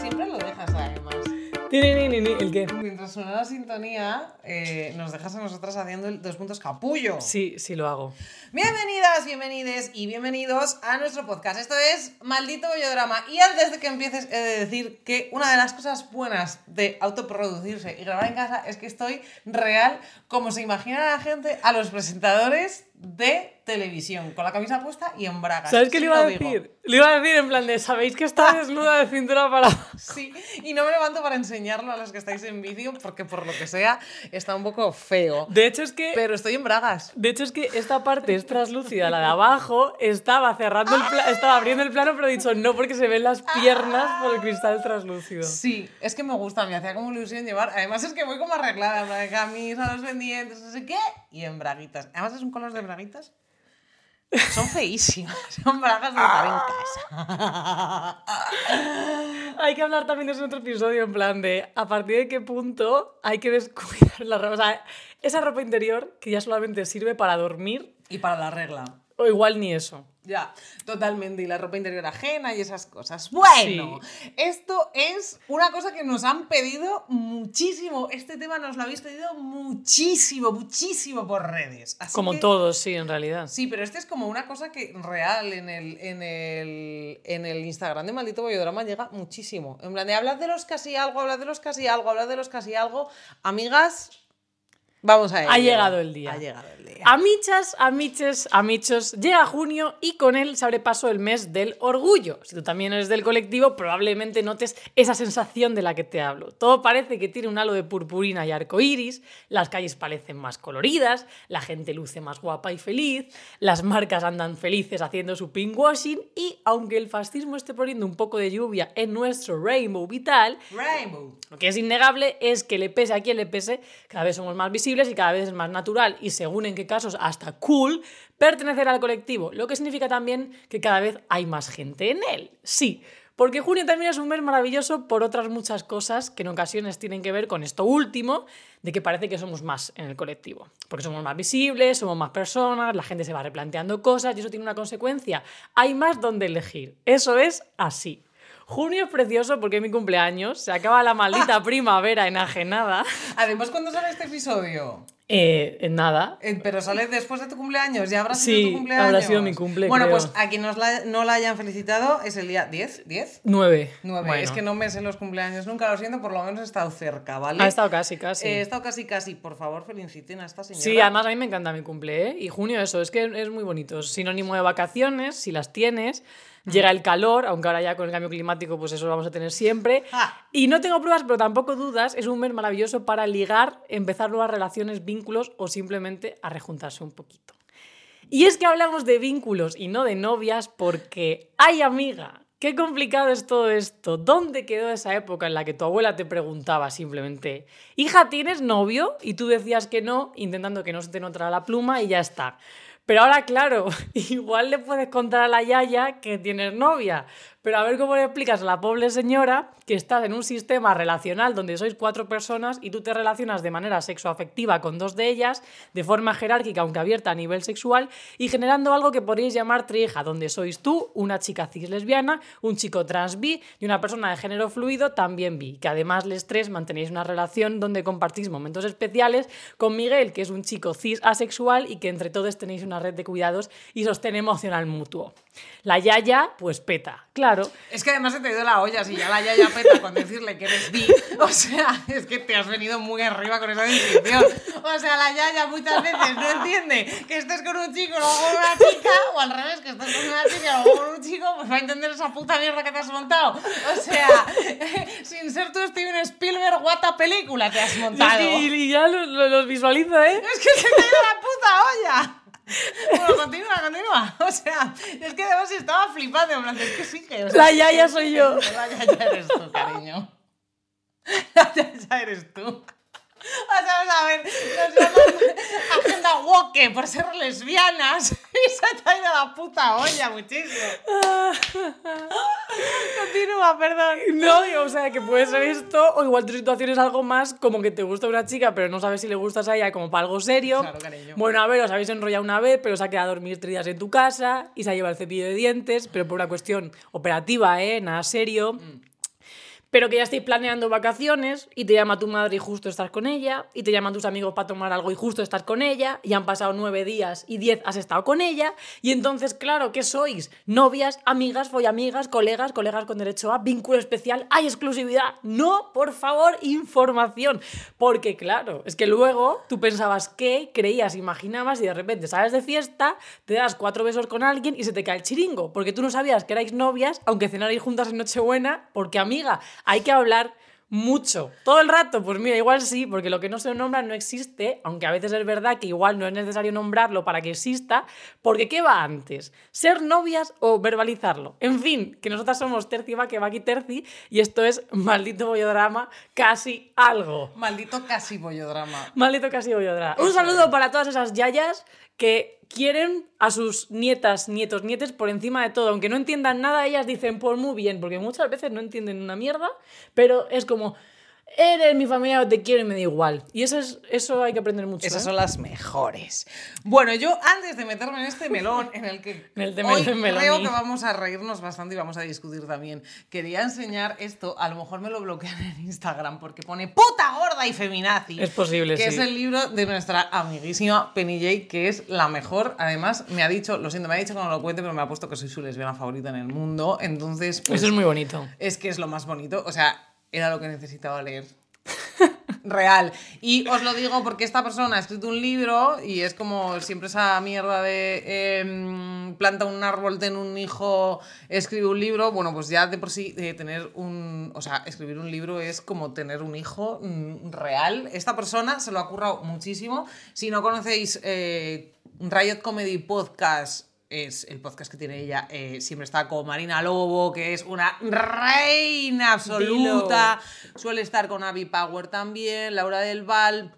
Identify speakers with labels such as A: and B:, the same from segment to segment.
A: Siempre lo dejas además. Mientras suena la sintonía, eh, nos dejas a nosotras haciendo el dos puntos capullo.
B: Sí, sí lo hago.
A: Bienvenidas, bienvenides y bienvenidos a nuestro podcast. Esto es Maldito Bollodrama. Y antes de que empieces, he de decir que una de las cosas buenas de autoproducirse y grabar en casa es que estoy real, como se imagina la gente, a los presentadores de televisión, con la camisa puesta y en bragas.
B: ¿Sabes qué
A: Sí
B: le iba a
A: lo digo.
B: decir? Le iba a decir en plan de, ¿sabéis que está desnuda de cintura para abajo?
A: Sí, y no me levanto para enseñarlo a los que estáis en vídeo porque por lo que sea está un poco feo.
B: De hecho es que...
A: Pero estoy en bragas.
B: De hecho es que esta parte es translúcida, la de abajo estaba cerrando el pla- estaba abriendo el plano, pero he dicho no porque se ven las piernas por el cristal translúcido.
A: Sí, es que me gusta, me hacía como ilusión llevar. Además es que voy como arreglada, de camisa, los pendientes, no sé qué, y en braguitas. Además es un color de braguitas. Son feísimas, son bragas de estar en casa.
B: Hay que hablar también de eso en otro episodio, en plan de a partir de qué punto hay que descuidar la ropa. O sea, esa ropa interior que ya solamente sirve para dormir,
A: Y para la regla.
B: o igual ni eso.
A: Ya, totalmente. Y la ropa interior ajena y esas cosas. Bueno, esto es una cosa que nos han pedido muchísimo. Este tema nos lo habéis pedido muchísimo, muchísimo por redes. Así
B: Como
A: que-
B: todos, sí, en realidad.
A: Sí, pero este es como una cosa que real en el, en el, en el Instagram de Maldito Bollodrama llega muchísimo. En plan de hablar de los casi algo, hablar de los casi algo, hablar de los casi algo. Amigas, vamos a ello.
B: Ha llegado el día.
A: Ha llegado el día.
B: Amichas, amiches, amichos, llega junio y con él se abre paso el mes del orgullo. Si tú también eres del colectivo, probablemente notes esa sensación de la que te hablo. Todo parece que tiene un halo de purpurina y arcoíris, las calles parecen más coloridas, la gente luce más guapa y feliz, las marcas andan felices haciendo su pinkwashing y aunque el fascismo esté poniendo un poco de lluvia en nuestro rainbow vital,
A: Rainbow.
B: lo que es innegable es que le pese a quien le pese, cada vez somos más visibles y cada vez es más natural y según en qué casos hasta cool pertenecer al colectivo, lo que significa también que cada vez hay más gente en él. Sí, porque junio también es un mes maravilloso por otras muchas cosas que en ocasiones tienen que ver con esto último, de que parece que somos más en el colectivo. Porque somos más visibles, somos más personas, la gente se va replanteando cosas y eso tiene una consecuencia. Hay más donde elegir. Eso es así. Junio es precioso porque es mi cumpleaños, se acaba la maldita primavera enajenada.
A: Además, ¿cuándo sale este episodio?
B: Eh, en nada.
A: Eh, pero sale después de tu cumpleaños, ya habrá sido
B: Sí,
A: tu cumpleaños.
B: habrá sido mi cumple,
A: Bueno,
B: creo.
A: pues a quien nos la- no la hayan felicitado es el día 10, 10,
B: Nueve.
A: 9.
B: Bueno,
A: Es que no me sé los cumpleaños nunca, lo siento, por lo menos he estado cerca, ¿vale?
B: Ha estado casi, casi.
A: He estado casi, casi. Por favor, feliciten a esta señora.
B: Sí, además a mí me encanta mi cumple, ¿eh? Y junio eso, es que es muy bonito. Sinónimo de vacaciones, si las tienes. Llega el calor, aunque ahora ya con el cambio climático pues eso lo vamos a tener siempre.
A: Ah.
B: Y no tengo pruebas, pero tampoco dudas, es un mes maravilloso para ligar, empezar nuevas relaciones, vínculos o simplemente a rejuntarse un poquito. Y es que hablamos de vínculos y no de novias porque, ¡ay amiga! Qué complicado es todo esto. ¿Dónde quedó esa época en la que tu abuela te preguntaba simplemente, hija, ¿tienes novio? Y tú decías que no, intentando que no se te notara la pluma y ya está. Pero ahora, claro, igual le puedes contar a la yaya que tienes novia. Pero a ver cómo le explicas a la pobre señora que estás en un sistema relacional donde sois cuatro personas y tú te relacionas de manera sexoafectiva con dos de ellas, de forma jerárquica, aunque abierta a nivel sexual, y generando algo que podríais llamar trieja, donde sois tú, una chica cis lesbiana, un chico trans bi y una persona de género fluido también bi, que además les tres mantenéis una relación donde compartís momentos especiales con Miguel, que es un chico cis asexual y que entre todos tenéis una red de cuidados y sostén emocional mutuo. La yaya, pues peta, claro.
A: Es que además se te ido la olla, si ya la yaya peta con decirle que eres bi. O sea, es que te has venido muy arriba con esa descripción. O sea, la yaya muchas veces no entiende que estés con un chico, luego con una chica, o al revés, que estés con una chica, luego con un chico, pues va a entender esa puta mierda que te has montado. O sea, sin ser tú Steven Spielberg, guata película te has montado.
B: Y, y ya los lo, los visualizo, ¿eh?
A: Es que se te ha ido la puta olla. Bueno, continúa, continúa. O sea, es que además estaba flipando. En plan, es que sí que. o sea,
B: La yaya soy yo.
A: La yaya eres tú, cariño. La yaya eres tú. O sea, vamos a ver, nos llaman Agenda Woke por ser lesbianas y se te ha ido la puta olla muchísimo. Continúa, perdón.
B: No, digo, o sea, que puede ser esto, o igual tu situación es algo más como que te gusta una chica, pero no sabes si le gustas a ella como para algo serio.
A: Claro, cariño.
B: Bueno, a ver, os habéis enrollado una vez, pero se ha quedado a dormir tres días en tu casa y se ha llevado el cepillo de dientes, pero por una cuestión operativa, ¿eh? Nada serio.
A: Mm.
B: Pero que ya estáis planeando vacaciones y te llama tu madre y justo estás con ella, y te llaman tus amigos para tomar algo y justo estás con ella, y han pasado nueve días y diez has estado con ella, y entonces, claro, ¿qué sois? Novias, amigas, follamigas, colegas, colegas con derecho a vínculo especial, hay exclusividad. No, por favor, información. Porque, claro, es que luego tú pensabas que, creías, imaginabas, y de repente sales de fiesta, te das cuatro besos con alguien y se te cae el chiringo, porque tú no sabías que erais novias, aunque cenarais juntas en Nochebuena, porque, amiga, hay que hablar mucho. Todo el rato, pues mira, igual sí, porque lo que no se nombra no existe, aunque a veces es verdad que igual no es necesario nombrarlo para que exista, porque ¿qué va antes? ¿Ser novias o verbalizarlo? En fin, que nosotras somos Terci va que va aquí Terci, y esto es maldito bollodrama, casi algo.
A: Maldito casi bollodrama.
B: Maldito casi bollodrama. Un saludo para todas esas yayas que quieren a sus nietas, nietos, nietes por encima de todo. Aunque no entiendan nada, ellas dicen, pues muy bien, porque muchas veces no entienden una mierda, pero es como, eres mi familia, te quiero y me da igual. Y eso, es, eso hay que aprender mucho.
A: Esas
B: ¿eh?
A: son las mejores. Bueno, yo antes de meterme en este melón, en el que
B: En el de
A: hoy
B: melón-
A: creo que vamos a reírnos bastante y vamos a discutir también, quería enseñar esto, a lo mejor me lo bloquean en Instagram porque pone puta gorda y feminazi.
B: Es posible,
A: Que
B: sí.
A: es el libro de nuestra amiguísima Penny J, que es la mejor. Además, me ha dicho, lo siento, me ha dicho que no lo cuente, pero me ha puesto que soy su lesbiana favorita en el mundo. Entonces, pues,
B: Eso es muy bonito.
A: es que es lo más bonito. O sea, era lo que necesitaba leer. Real. Y os lo digo porque esta persona ha escrito un libro y es como siempre esa mierda de em, planta un árbol, ten un hijo, escribe un libro. Bueno, pues ya de por sí eh, tener un. O sea, escribir un libro es como tener un hijo mm, real. Esta persona se lo ha currado muchísimo. Si no conocéis eh, Riot Comedy Podcast es el podcast que tiene ella, eh, siempre está con Marina Lobo, que es una reina absoluta. Suele estar con Abby Power también, Laura del Val.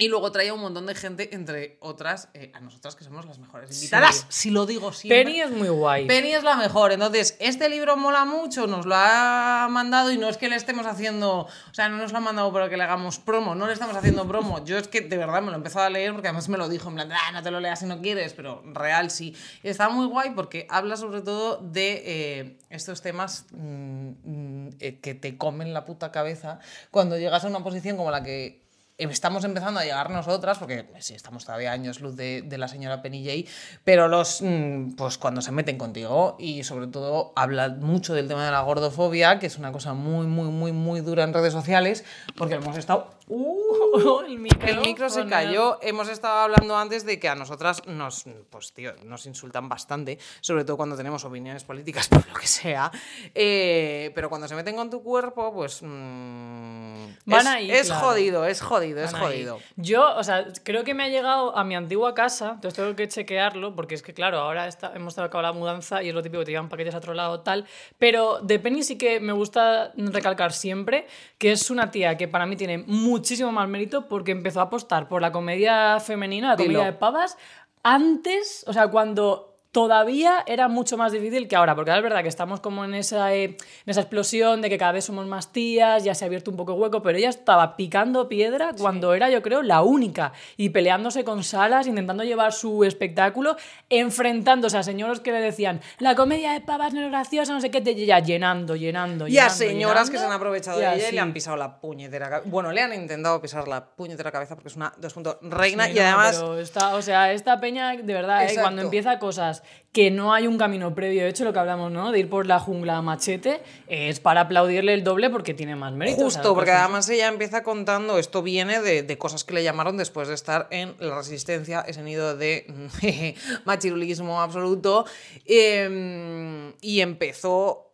A: Y luego trae a un montón de gente, entre otras, eh, a nosotras que somos las mejores invitadas. Si lo digo siempre.
B: Penny es muy guay.
A: Penny es la mejor. Entonces, este libro mola mucho, nos lo ha mandado y no es que le estemos haciendo, o sea, no nos lo ha mandado para que le hagamos promo, no le estamos haciendo promo. Yo es que de verdad me lo he empezado a leer porque además me lo dijo en plan, ah, no te lo leas si no quieres, pero real sí. Está muy guay porque habla sobre todo de eh, estos temas mm, mm, eh, que te comen la puta cabeza cuando llegas a una posición como la que estamos empezando a llegar nosotras, porque eh, sí, estamos todavía años luz de, de la señora Penny J, pero los, mm, pues cuando se meten contigo y sobre todo habla mucho del tema de la gordofobia, que es una cosa muy, muy, muy, muy dura en redes sociales, porque hemos estado... ¡Uh!
B: el micro,
A: El micro se cayó. Hemos estado hablando antes de que a nosotras nos, pues, tío, nos insultan bastante, sobre todo cuando tenemos opiniones políticas, por lo que sea. Eh, pero cuando se meten con tu cuerpo, pues. mm,
B: Van
A: es,
B: ahí,
A: es
B: claro.
A: jodido, es jodido, es
B: ahí.
A: jodido.
B: Yo, o sea, creo que me ha llegado a mi antigua casa, entonces tengo que chequearlo, porque es que, claro, ahora está, hemos acabado la mudanza y es lo típico que te llevan paquetes a otro lado, tal. Pero de Penny sí que me gusta recalcar siempre que es una tía que para mí tiene muchísimo más mérito porque empezó a apostar por la comedia femenina, la
A: Dilo.
B: comedia de pavas, antes, o sea, cuando todavía era mucho más difícil que ahora, porque ahora es verdad que estamos como en esa, eh, en esa explosión de que cada vez somos más tías, ya se ha abierto un poco hueco, pero ella estaba picando piedra cuando era, yo creo, la única, y peleándose con salas, intentando llevar su espectáculo, enfrentándose a señoros que le decían, la comedia de pavas no es graciosa, no sé qué, te ya llenando, llenando,
A: Y a
B: llenando,
A: señoras que se han aprovechado
B: y
A: de ella y le han pisado la puñetera cabeza. Bueno, le han intentado pisar la puñetera cabeza porque es una dos puntos reina
B: Sí,
A: y
B: no,
A: además.
B: pero esta, o sea, esta peña, de verdad, ¿eh? Cuando empieza cosas que no hay un camino previo, de hecho, lo que hablamos, ¿no? De ir por la jungla a machete, es para aplaudirle el doble porque tiene más mérito. o sea,
A: Justo, porque además ella empieza contando, esto viene de, de cosas que le llamaron después de estar en la resistencia, ese nido de machirulismo absoluto, eh, y empezó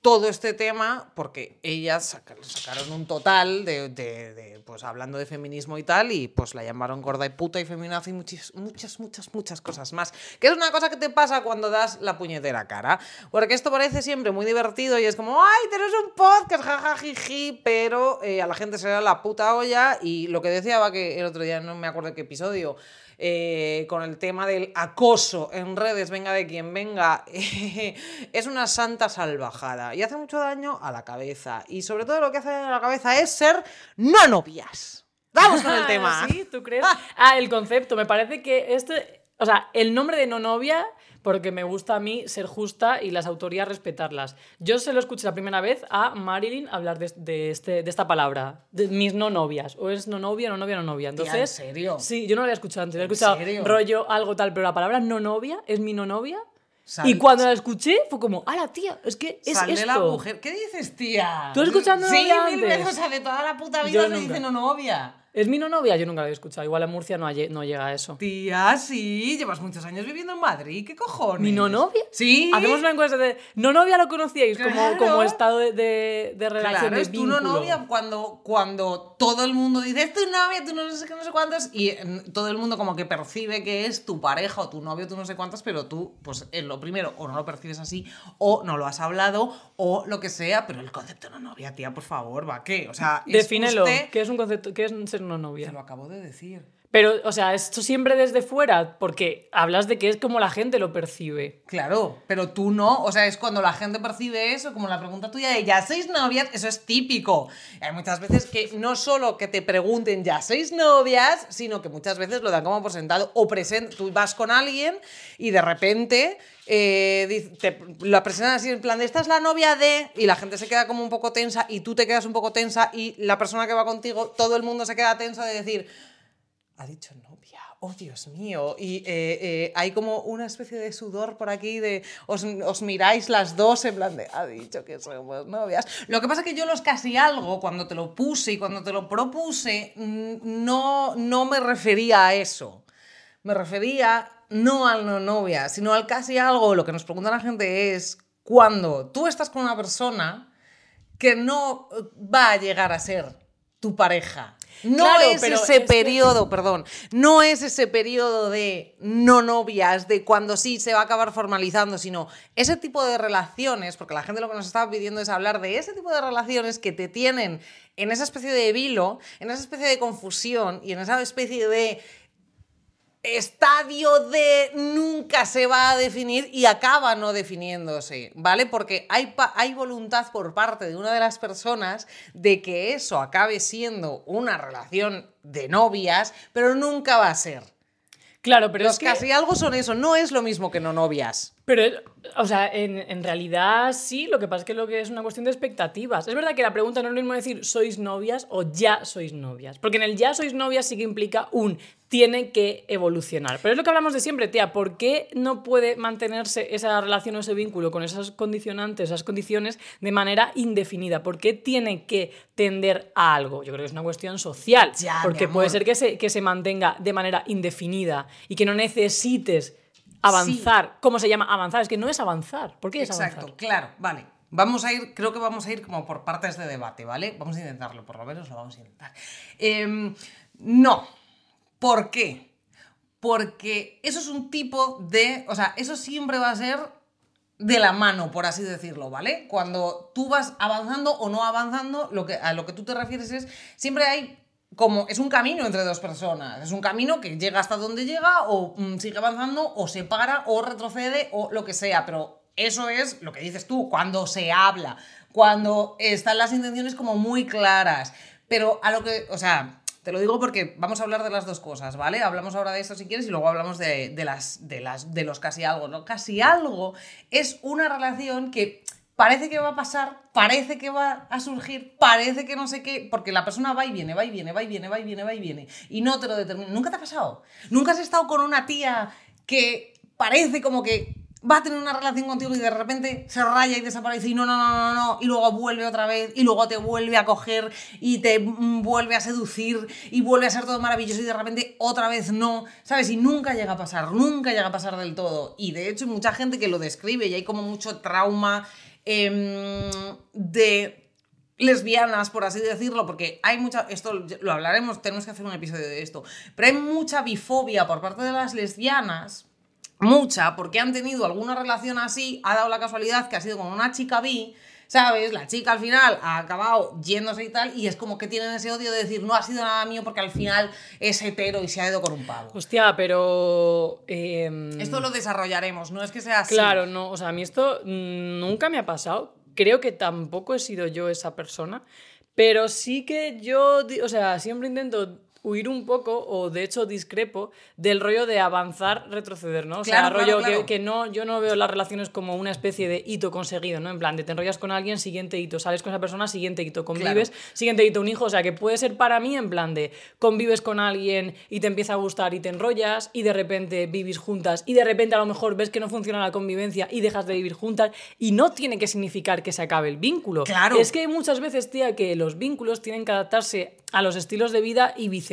A: todo este tema porque ellas saca- sacaron un total de, pues hablando de feminismo y tal y pues la llamaron gorda y puta y feminazi y muchas, muchas, muchas, muchas cosas más. Que es una cosa que te pasa cuando das la puñetera cara. Porque esto parece siempre muy divertido y es como, ay, tenés un podcast, jajajiji, pero eh, a la gente se le da la puta olla y lo que decía va que el otro día, no me acuerdo qué episodio, eh, con el tema del acoso en redes, venga de quien venga, es una santa salvajada y hace mucho daño a la cabeza. Y sobre todo lo que hace a la cabeza es ser no novias. Vamos con el tema.
B: ¿Sí? ¿Tú crees? Ah, el concepto. Me parece que este. O sea, el nombre de no novia, porque me gusta a mí ser justa y las autorías respetarlas. Yo se lo escuché la primera vez a Marilyn hablar de, de este, de esta palabra, de mis no novias. O es no novia, no novia, no novia.
A: Tía, ¿en
B: Entonces,
A: serio?
B: Sí, yo no la había escuchado antes. He
A: ¿En
B: escuchado
A: serio?
B: rollo, algo tal, pero la palabra no novia es mi no novia.
A: Sal-
B: y cuando la escuché fue como, ¡ah, la tía! Es que es
A: Sal de
B: esto.
A: la mujer. ¿Qué dices, tía?
B: ¿Tú no
A: Sí, mil veces. O sea, de toda la puta vida
B: Yo
A: se
B: nunca.
A: dice no novia.
B: ¿Es mi no novia? Yo nunca la había escuchado. Igual en Murcia no, no llega a eso.
A: Tía, sí, llevas muchos años viviendo en Madrid, ¿qué cojones?
B: ¿Mi no novia?
A: Sí.
B: Hacemos una encuesta de. ¿No novia lo conocíais como,
A: Claro.
B: como estado de, de, de relación?
A: Claro,
B: de
A: es tu no novia cuando, cuando todo el mundo dice es tu novia, tú no sé qué, no sé cuántos, y mm, todo el mundo como que percibe que es tu pareja o tu novio, tú no sé cuántos, pero tú, pues en lo primero, o no lo percibes así, o no lo has hablado, o lo que sea, pero el concepto no novia, tía, por favor, ¿va qué? O sea,
B: Defínelo. ¿Qué es un concepto? ¿Qué es ser no novia?
A: lo acabo de decir.
B: Pero, o sea, esto siempre desde fuera, porque hablas de que es como la gente lo percibe.
A: Claro, pero tú no. O sea, es cuando la gente percibe eso, como la pregunta tuya de ¿ya sois novias? Eso es típico. Hay muchas veces que no solo que te pregunten ¿ya sois novias? Sino que muchas veces lo dan como por sentado. O present tú vas con alguien y de repente eh, la presentan así en plan de esta es la novia de y la gente se queda como un poco tensa y tú te quedas un poco tensa y la persona que va contigo, todo el mundo se queda tenso de decir ha dicho novia, oh Dios mío. Y eh, eh, hay como una especie de sudor por aquí de os, os miráis las dos en plan de ha dicho que somos novias. Lo que pasa es que yo los casi algo, cuando te lo puse y cuando te lo propuse, mm, no, no me refería a eso. Me refería no al no novia, sino al casi algo. Lo que nos pregunta la gente es cuando tú estás con una persona que no va a llegar a ser tu pareja. No
B: Claro,
A: es ese
B: es que-
A: periodo, perdón, no es ese periodo de no novias, de cuando sí se va a acabar formalizando, sino ese tipo de relaciones, porque la gente lo que nos estaba pidiendo es hablar de ese tipo de relaciones que te tienen en esa especie de vilo, en esa especie de confusión y en esa especie de estadio de nunca se va a definir y acaba no definiéndose, ¿vale? Porque hay, hay voluntad por parte de una de las personas de que eso acabe siendo una relación de novias, pero nunca va a ser.
B: Claro, pero
A: Los
B: es que...
A: casi algo son eso, no es lo mismo que no novias.
B: Pero, o sea, en, en realidad sí, lo que pasa es que lo que es una cuestión de expectativas. Es verdad que la pregunta no es lo mismo decir sois novias o ya sois novias. Porque en el ya sois novias sí que implica un tiene que evolucionar. Pero es lo que hablamos de siempre, tía. ¿Por qué no puede mantenerse esa relación o ese vínculo con esas condicionantes, esas condiciones de manera indefinida? ¿Por qué tiene que tender a algo? Yo creo que es una cuestión social.
A: Ya,
B: porque puede ser que se, que se mantenga de manera indefinida y que no necesites avanzar. ¿Cómo se llama avanzar? Es que no es avanzar. ¿Por qué es
A: Exacto,
B: avanzar?
A: claro, vale. Vamos a ir, creo que vamos a ir como por partes de debate, ¿vale? Vamos a intentarlo, por lo menos lo vamos a intentar. Em, no. ¿Por qué? Porque eso es un tipo de. O sea, eso siempre va a ser de la mano, por así decirlo, ¿vale? Cuando tú vas avanzando o no avanzando, lo que, a lo que tú te refieres es. Siempre hay como es un camino entre dos personas, es un camino que llega hasta donde llega o mm, sigue avanzando o se para o retrocede o lo que sea, pero eso es lo que dices tú, cuando se habla, cuando están las intenciones como muy claras, pero a lo que, o sea, te lo digo porque vamos a hablar de las dos cosas, ¿vale? Hablamos ahora de esto si quieres y luego hablamos de, de las, de, las, de los casi algo, ¿no? Casi algo es una relación que parece que va a pasar, parece que va a surgir, parece que no sé qué, porque la persona va y viene, va y viene, va y viene, va y viene, va y viene, y no te lo determina. ¿Nunca te ha pasado? ¿Nunca has estado con una tía que parece como que va a tener una relación contigo y de repente se raya y desaparece y no, no, no, no, no, y luego vuelve otra vez y luego te vuelve a coger y te mm, vuelve a seducir y vuelve a ser todo maravilloso y de repente otra vez no, ¿sabes? Y nunca llega a pasar, nunca llega a pasar del todo. Y de hecho hay mucha gente que lo describe y hay como mucho trauma em, de lesbianas, por así decirlo, porque hay mucha, esto lo hablaremos, tenemos que hacer un episodio de esto, pero hay mucha bifobia por parte de las lesbianas, mucha, porque han tenido alguna relación así, ha dado la casualidad que ha sido con una chica bi, ¿sabes? La chica al final ha acabado yéndose y tal, y es como que tienen ese odio de decir, no ha sido nada mío porque al final es hetero y se ha ido con un pavo.
B: Hostia, pero... em,
A: Esto lo desarrollaremos, no es que sea así.
B: Claro, no, o sea, a mí esto mm, nunca me ha pasado. Creo que tampoco he sido yo esa persona, pero sí que yo, o sea, siempre intento huir un poco, o de hecho discrepo, del rollo de avanzar, retroceder, ¿no? O sea,
A: Claro, claro,
B: rollo
A: claro.
B: Que, que no, yo no veo las relaciones como una especie de hito conseguido, ¿no? En plan, de te enrollas con alguien, siguiente hito, sales con esa persona, siguiente hito, convives, siguiente hito, un hijo, o sea, que puede ser para mí en plan de convives con alguien y te empieza a gustar y te enrollas y de repente vivís juntas y de repente a lo mejor ves que no funciona la convivencia y dejas de vivir juntas y no tiene que significar que se acabe el vínculo.
A: Claro.
B: Es que muchas veces, tía, que los vínculos tienen que adaptarse a los estilos de vida y viceversa.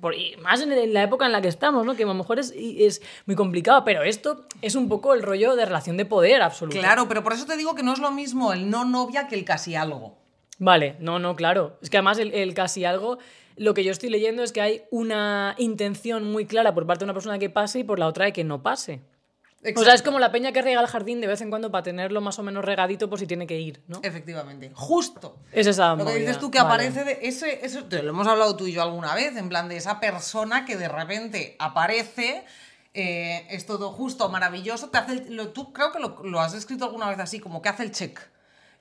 B: Por, y más en, en la época en la que estamos, ¿no? Que a lo mejor es, es muy complicado, pero esto es un poco el rollo de relación de poder absoluto.
A: Claro, pero por eso te digo que no es lo mismo el no novia que el casi algo.
B: Vale, no, no, claro. Es que además el, el casi algo, lo que yo estoy leyendo es que hay una intención muy clara por parte de una persona que pase y por la otra de que no pase. O sea, es como la peña que riega el jardín de vez en cuando para tenerlo más o menos regadito por si tiene que ir, ¿no?
A: Efectivamente, justo.
B: Es esa
A: Lo que dices tú que
B: Vale.
A: aparece de ese, eso te lo hemos hablado tú y yo alguna vez, en plan de esa persona que de repente aparece, eh, es todo justo, maravilloso, te hace el- lo- tú creo que lo, lo has escrito alguna vez así, como que hace el check.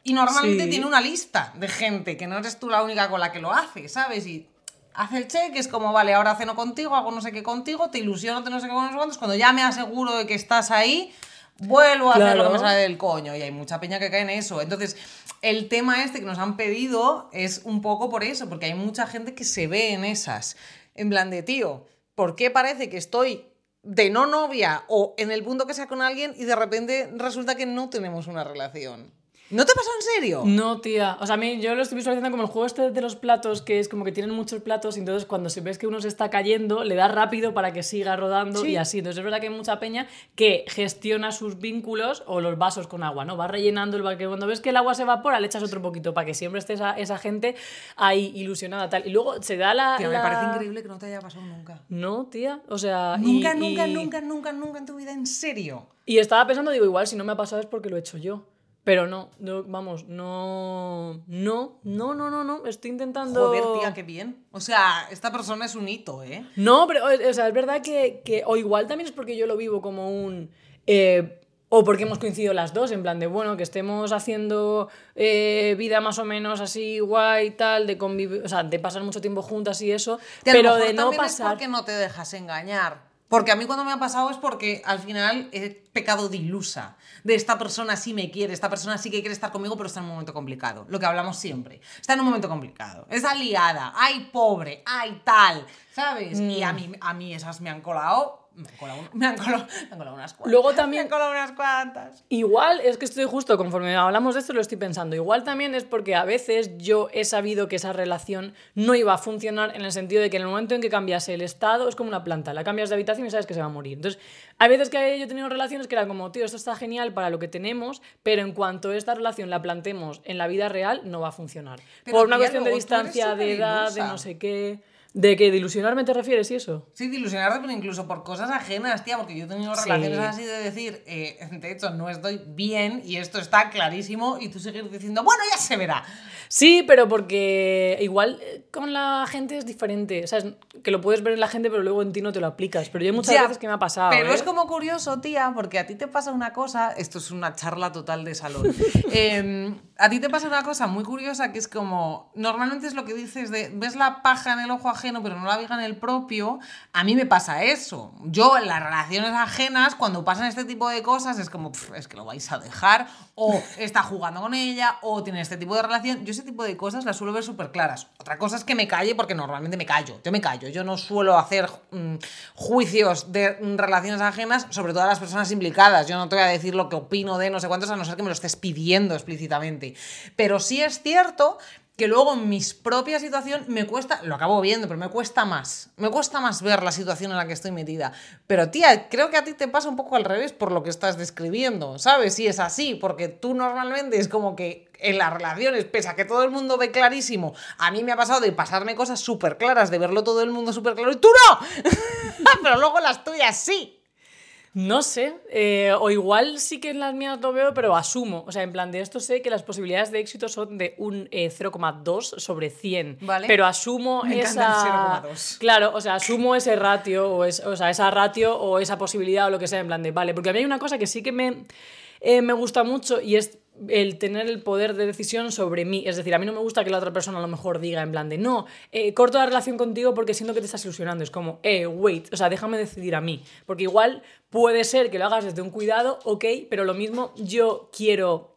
A: Y normalmente
B: Sí.
A: tiene una lista de gente, que no eres tú la única con la que lo hace, ¿sabes? Y hace el check, es como, vale, ahora ceno contigo, hago no sé qué contigo, te ilusiono, te no sé qué, no sé cuántos, cuando ya me aseguro de que estás ahí, vuelvo a hacer lo que me sale del coño. Y hay mucha peña que cae en eso. Entonces, el tema este que nos han pedido es un poco por eso, porque hay mucha gente que se ve en esas. En plan de, tío, ¿por qué parece que estoy de no novia o en el punto que sea con alguien y de repente resulta que no tenemos una relación? ¿No te pasó en serio?
B: No, tía. O sea, a mí yo lo estoy visualizando como el juego este de los platos, que es como que tienen muchos platos y entonces cuando se ves que uno se está cayendo, le da rápido para que siga rodando
A: Sí.
B: y así. Entonces es verdad que hay mucha peña que gestiona sus vínculos o los vasos con agua, ¿no? Va rellenando el que cuando ves que el agua se evapora, le echas otro poquito para que siempre esté esa, esa gente ahí ilusionada tal. Y luego se da la...
A: Tío, me parece increíble que no te haya pasado nunca.
B: No, tía. O sea... y-
A: Nunca, nunca,
B: y-
A: nunca, nunca, nunca en tu vida, en serio.
B: Y estaba pensando, digo, igual si no me ha pasado es porque lo he hecho yo. Pero no, no, vamos, no, no, no, no, no, no, estoy intentando...
A: Joder, tía, qué bien. O sea, esta persona es un hito, ¿eh?
B: No, pero, o sea, es verdad que, que- o igual también es porque yo lo vivo como un... eh, o porque hemos coincidido las dos, en plan de, bueno, que estemos haciendo eh, vida más o menos así guay y tal, de convivir, o sea, de pasar mucho tiempo juntas y eso, pero de no
A: también es
B: pasar...
A: porque no te dejas engañar. Porque a mí cuando me ha pasado es porque al final he pecado de ilusa. De esta persona sí me quiere, esta persona sí que quiere estar conmigo, pero está en un momento complicado. Lo que hablamos siempre. Está en un momento complicado. Está liada. Ay, pobre. Ay, tal. ¿Sabes? Y
B: Mm.
A: a mí, a mí esas me han colado. Me han colado, me han colado, me han colado unas cuantas.
B: Luego también-
A: Me han colado unas cuantas.
B: Igual es que estoy justo, conforme hablamos de esto, lo estoy pensando. Igual también es porque a veces yo he sabido que esa relación no iba a funcionar en el sentido de que en el momento en que cambias el estado es como una planta, la cambias de habitación y sabes que se va a morir. Entonces, hay veces que yo he tenido relaciones que era como, tío, esto está genial para lo que tenemos, pero en cuanto esta relación la plantemos en la vida real, no va a funcionar.
A: Pero,
B: Por una cuestión de distancia, de edad, de no sé qué. ¿De que de ilusionarme te refieres y eso?
A: Sí, de ilusionarte, pero incluso por cosas ajenas, tía, porque yo he tenido
B: Sí.
A: relaciones así de decir, eh, de hecho, no estoy bien y esto está clarísimo, y tú seguir diciendo, bueno, ya se verá.
B: Sí, pero porque igual eh, con la gente es diferente. O sea, es que lo puedes ver en la gente, pero luego en ti no te lo aplicas. Pero yo muchas
A: Ya,
B: veces que me ha pasado.
A: Pero
B: ¿eh?
A: es como curioso, tía, porque a ti te pasa una cosa, esto es una charla total de salón. Eh, a ti te pasa una cosa muy curiosa que es como, normalmente es lo que dices de, ves la paja en el ojo ajeno, pero no la viga en el propio. A mí me pasa eso. Yo en las relaciones ajenas, cuando pasan este tipo de cosas, es como, "Pf, es que lo vais a dejar, o está jugando con ella, o tiene este tipo de relación. Yo ese tipo de cosas las suelo ver súper claras. Otra cosa es que me calle, porque normalmente me callo. Yo me callo. Yo no suelo hacer mm, juicios de mm, relaciones ajenas, sobre todo a las personas implicadas. Yo no te voy a decir lo que opino de no sé cuántos, a no ser que me lo estés pidiendo explícitamente. Pero sí es cierto que luego en mis propia situación me cuesta, lo acabo viendo, pero me cuesta más. Me cuesta más ver la situación en la que estoy metida. Pero tía, creo que a ti te pasa un poco al revés por lo que estás describiendo, ¿sabes? Si es así, porque tú normalmente es como que en las relaciones, pese a que todo el mundo ve clarísimo, a mí me ha pasado de pasarme cosas súper claras, de verlo todo el mundo súper claro y tú no. pero luego las tuyas sí.
B: No sé, eh, o igual sí que en las mías lo veo, pero asumo. O sea, en plan de esto sé que las posibilidades de éxito son de un eh, 0,2 sobre 100.
A: Vale.
B: Pero asumo
A: Me
B: esa.
A: encanta el 0,2.
B: Claro, o sea, asumo ese ratio, o, es, o sea, esa ratio o esa posibilidad o lo que sea, en plan de, vale, porque a mí hay una cosa que sí que me, eh, me gusta mucho y es el tener el poder de decisión sobre mí. Es decir, a mí no me gusta que la otra persona a lo mejor diga en plan de, no, eh, corto la relación contigo porque siento que te estás ilusionando. Es como, eh, wait, o sea, déjame decidir a mí. Porque igual puede ser que lo hagas desde un cuidado, ok, pero lo mismo yo quiero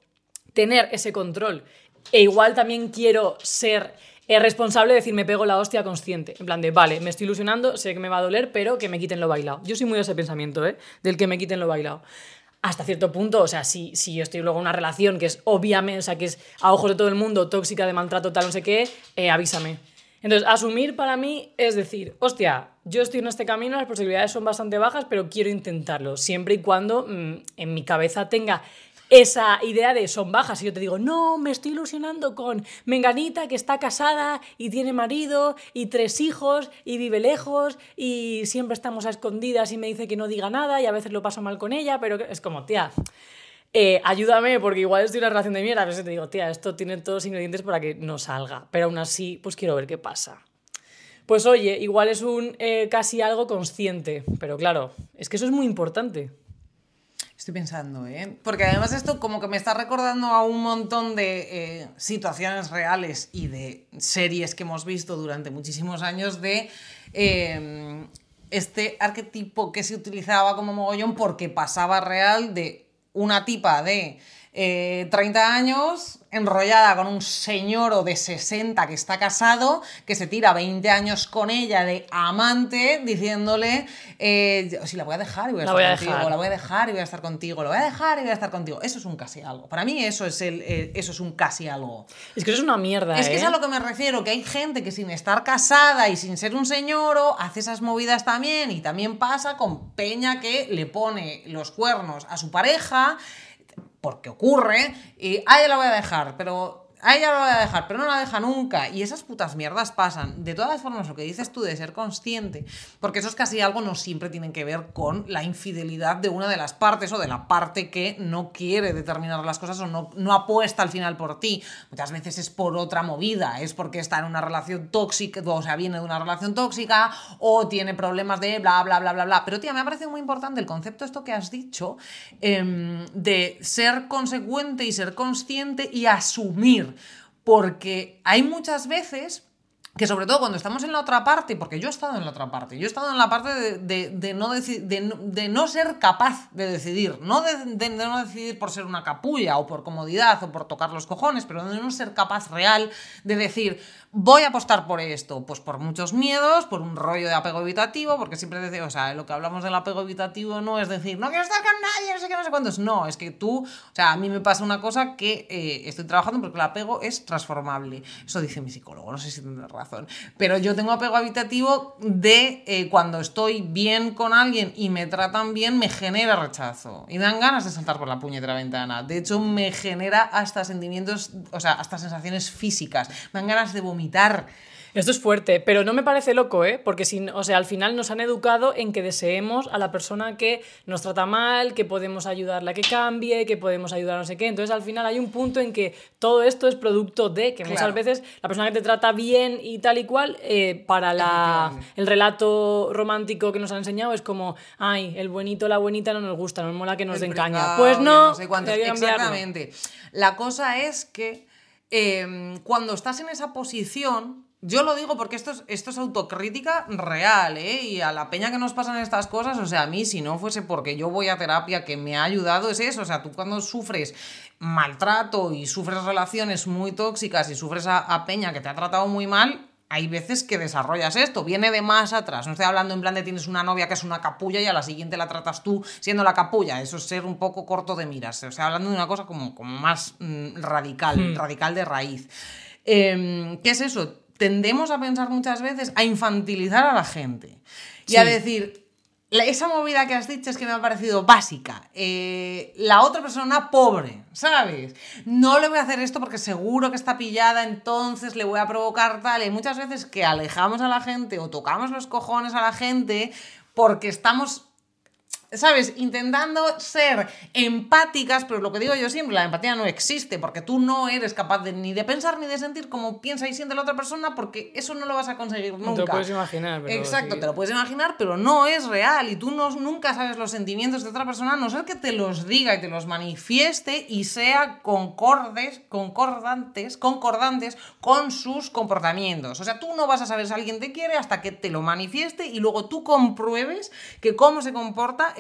B: tener ese control. E igual también quiero ser eh, responsable de decir, me pego la hostia consciente. En plan de, vale, me estoy ilusionando, sé que me va a doler, pero que me quiten lo bailado. Yo soy muy de ese pensamiento, ¿eh? Del que me quiten lo bailado. Hasta cierto punto, o sea, si, si yo estoy luego en una relación que es obviamente, o sea, que es a ojos de todo el mundo, tóxica, de maltrato, tal, no sé qué, eh, avísame. Entonces, asumir para mí es decir, hostia, yo estoy en este camino, las posibilidades son bastante bajas, pero quiero intentarlo, siempre y cuando mm, en mi cabeza tenga esa idea de son bajas y yo te digo, no, me estoy ilusionando con Menganita que está casada y tiene marido y tres hijos y vive lejos y siempre estamos a escondidas y me dice que no diga nada y a veces lo paso mal con ella, pero es como, tía, eh, ayúdame porque igual estoy en una relación de mierda, a veces te digo, tía, esto tiene todos los ingredientes para que no salga, pero aún así, pues quiero ver qué pasa. Pues oye, igual es un eh, casi algo consciente, pero claro, es que eso es muy importante.
A: Estoy pensando, ¿eh? Porque además esto como que me está recordando a un montón de eh, situaciones reales y de series que hemos visto durante muchísimos años de eh, este arquetipo que se utilizaba como mogollón porque pasaba real de una tipa de eh, 30 años enrollada con un señor de 60 que está casado, que se tira 20 años con ella de amante, diciéndole, eh, si la voy a dejar y voy a
B: La
A: estar
B: voy a
A: contigo,
B: dejar.
A: la voy a dejar y voy a estar contigo, lo voy a dejar y voy a estar contigo. Eso es un casi algo. Para mí eso es, el, eh, eso es un casi algo.
B: Es que eso es una mierda,
A: Es que
B: ¿eh?
A: es a lo que me refiero, que hay gente que sin estar casada y sin ser un señoro hace esas movidas también y también pasa con Peña que le pone los cuernos a su pareja porque ocurre y a ella la voy a dejar, pero a ella la voy a dejar, pero no la deja nunca y esas putas mierdas pasan. De todas formas, lo que dices tú de ser consciente, porque eso es casi algo no siempre tienen que ver con la infidelidad de una de las partes o de la parte que no quiere determinar las cosas o no, no apuesta al final por ti. Muchas veces es por otra movida, es porque está en una relación tóxica, o sea, viene de una relación tóxica o tiene problemas de bla, bla, bla, bla, bla. Pero tía, me ha parecido muy importante el concepto esto que has dicho em, de ser consecuente y ser consciente y asumir, porque hay muchas veces que sobre todo cuando estamos en la otra parte, porque yo he estado en la otra parte, yo he estado en la parte de, de- de no, de, no- ser capaz de decidir, no de no decidir por ser una capulla o por comodidad o por tocar los cojones, pero de no ser capaz real de decir, voy a apostar por esto, pues por muchos miedos, por un rollo de apego evitativo, porque siempre decimos, o sea, lo que hablamos del apego evitativo no es decir, no quiero estar con nadie, no sé qué, no sé cuántos, no, es que tú, o sea, a mí me pasa una cosa que eh, estoy trabajando porque el apego es transformable, eso dice mi psicólogo, no sé si tendrá razón, pero yo tengo apego habitativo de eh, cuando estoy bien con alguien y me tratan bien, me genera rechazo. Y dan ganas de saltar por la puñetera ventana, de hecho me genera hasta sentimientos, o sea, hasta sensaciones físicas, me dan ganas de vomitar.
B: Esto es fuerte, pero no me parece loco, ¿eh? Porque si, o sea, al final nos han educado en que deseemos a la persona que nos trata mal, que podemos ayudarla a que cambie, que podemos ayudar a no sé qué. Entonces, al final hay un punto en que todo esto es producto de que muchas
A: Claro.
B: veces la persona que te trata bien y tal y cual, eh, para la, el relato romántico que nos han enseñado es como, ay, el buenito, la buenita no nos gusta, nos mola que nos den caña. Pues
A: ya
B: no,
A: sé
B: hay que.
A: Exactamente. La cosa es que eh, cuando estás en esa posición, yo lo digo porque esto es, esto es autocrítica real, ¿eh? Y a la peña que nos pasan estas cosas, o sea, a mí si no fuese porque yo voy a terapia que me ha ayudado, es eso, o sea, tú cuando sufres maltrato y sufres relaciones muy tóxicas y sufres a, a peña que te ha tratado muy mal, hay veces que desarrollas esto, viene de más atrás. No estoy hablando en plan de tienes una novia que es una capulla y a la siguiente la tratas tú siendo la capulla. Eso es ser un poco corto de miras. O sea, hablando de una cosa como, como más mm, radical, radical de raíz. Em, ¿Qué es eso? Tendemos a pensar muchas veces a infantilizar a la gente y a decir, esa movida que has dicho es que me ha parecido básica. Eh, la otra persona pobre, ¿sabes? No le voy a hacer esto porque seguro que está pillada, entonces le voy a provocar tal. Y muchas veces que alejamos a la gente o tocamos los cojones a la gente porque estamos ¿sabes? Intentando ser empáticas, pero lo que digo yo siempre, la empatía no existe, porque tú no eres capaz de, ni de pensar ni de sentir como piensa y siente la otra persona, porque eso no lo vas a conseguir nunca.
B: te lo puedes imaginar, pero
A: Exacto,
B: sí.
A: te lo puedes imaginar, pero no es real, y tú no, nunca sabes los sentimientos de otra persona, a no ser que te los diga y te los manifieste y sea concordes, concordantes, concordantes con sus comportamientos. O sea, tú no vas a saber si alguien te quiere hasta que te lo manifieste y luego tú compruebes que cómo se comporta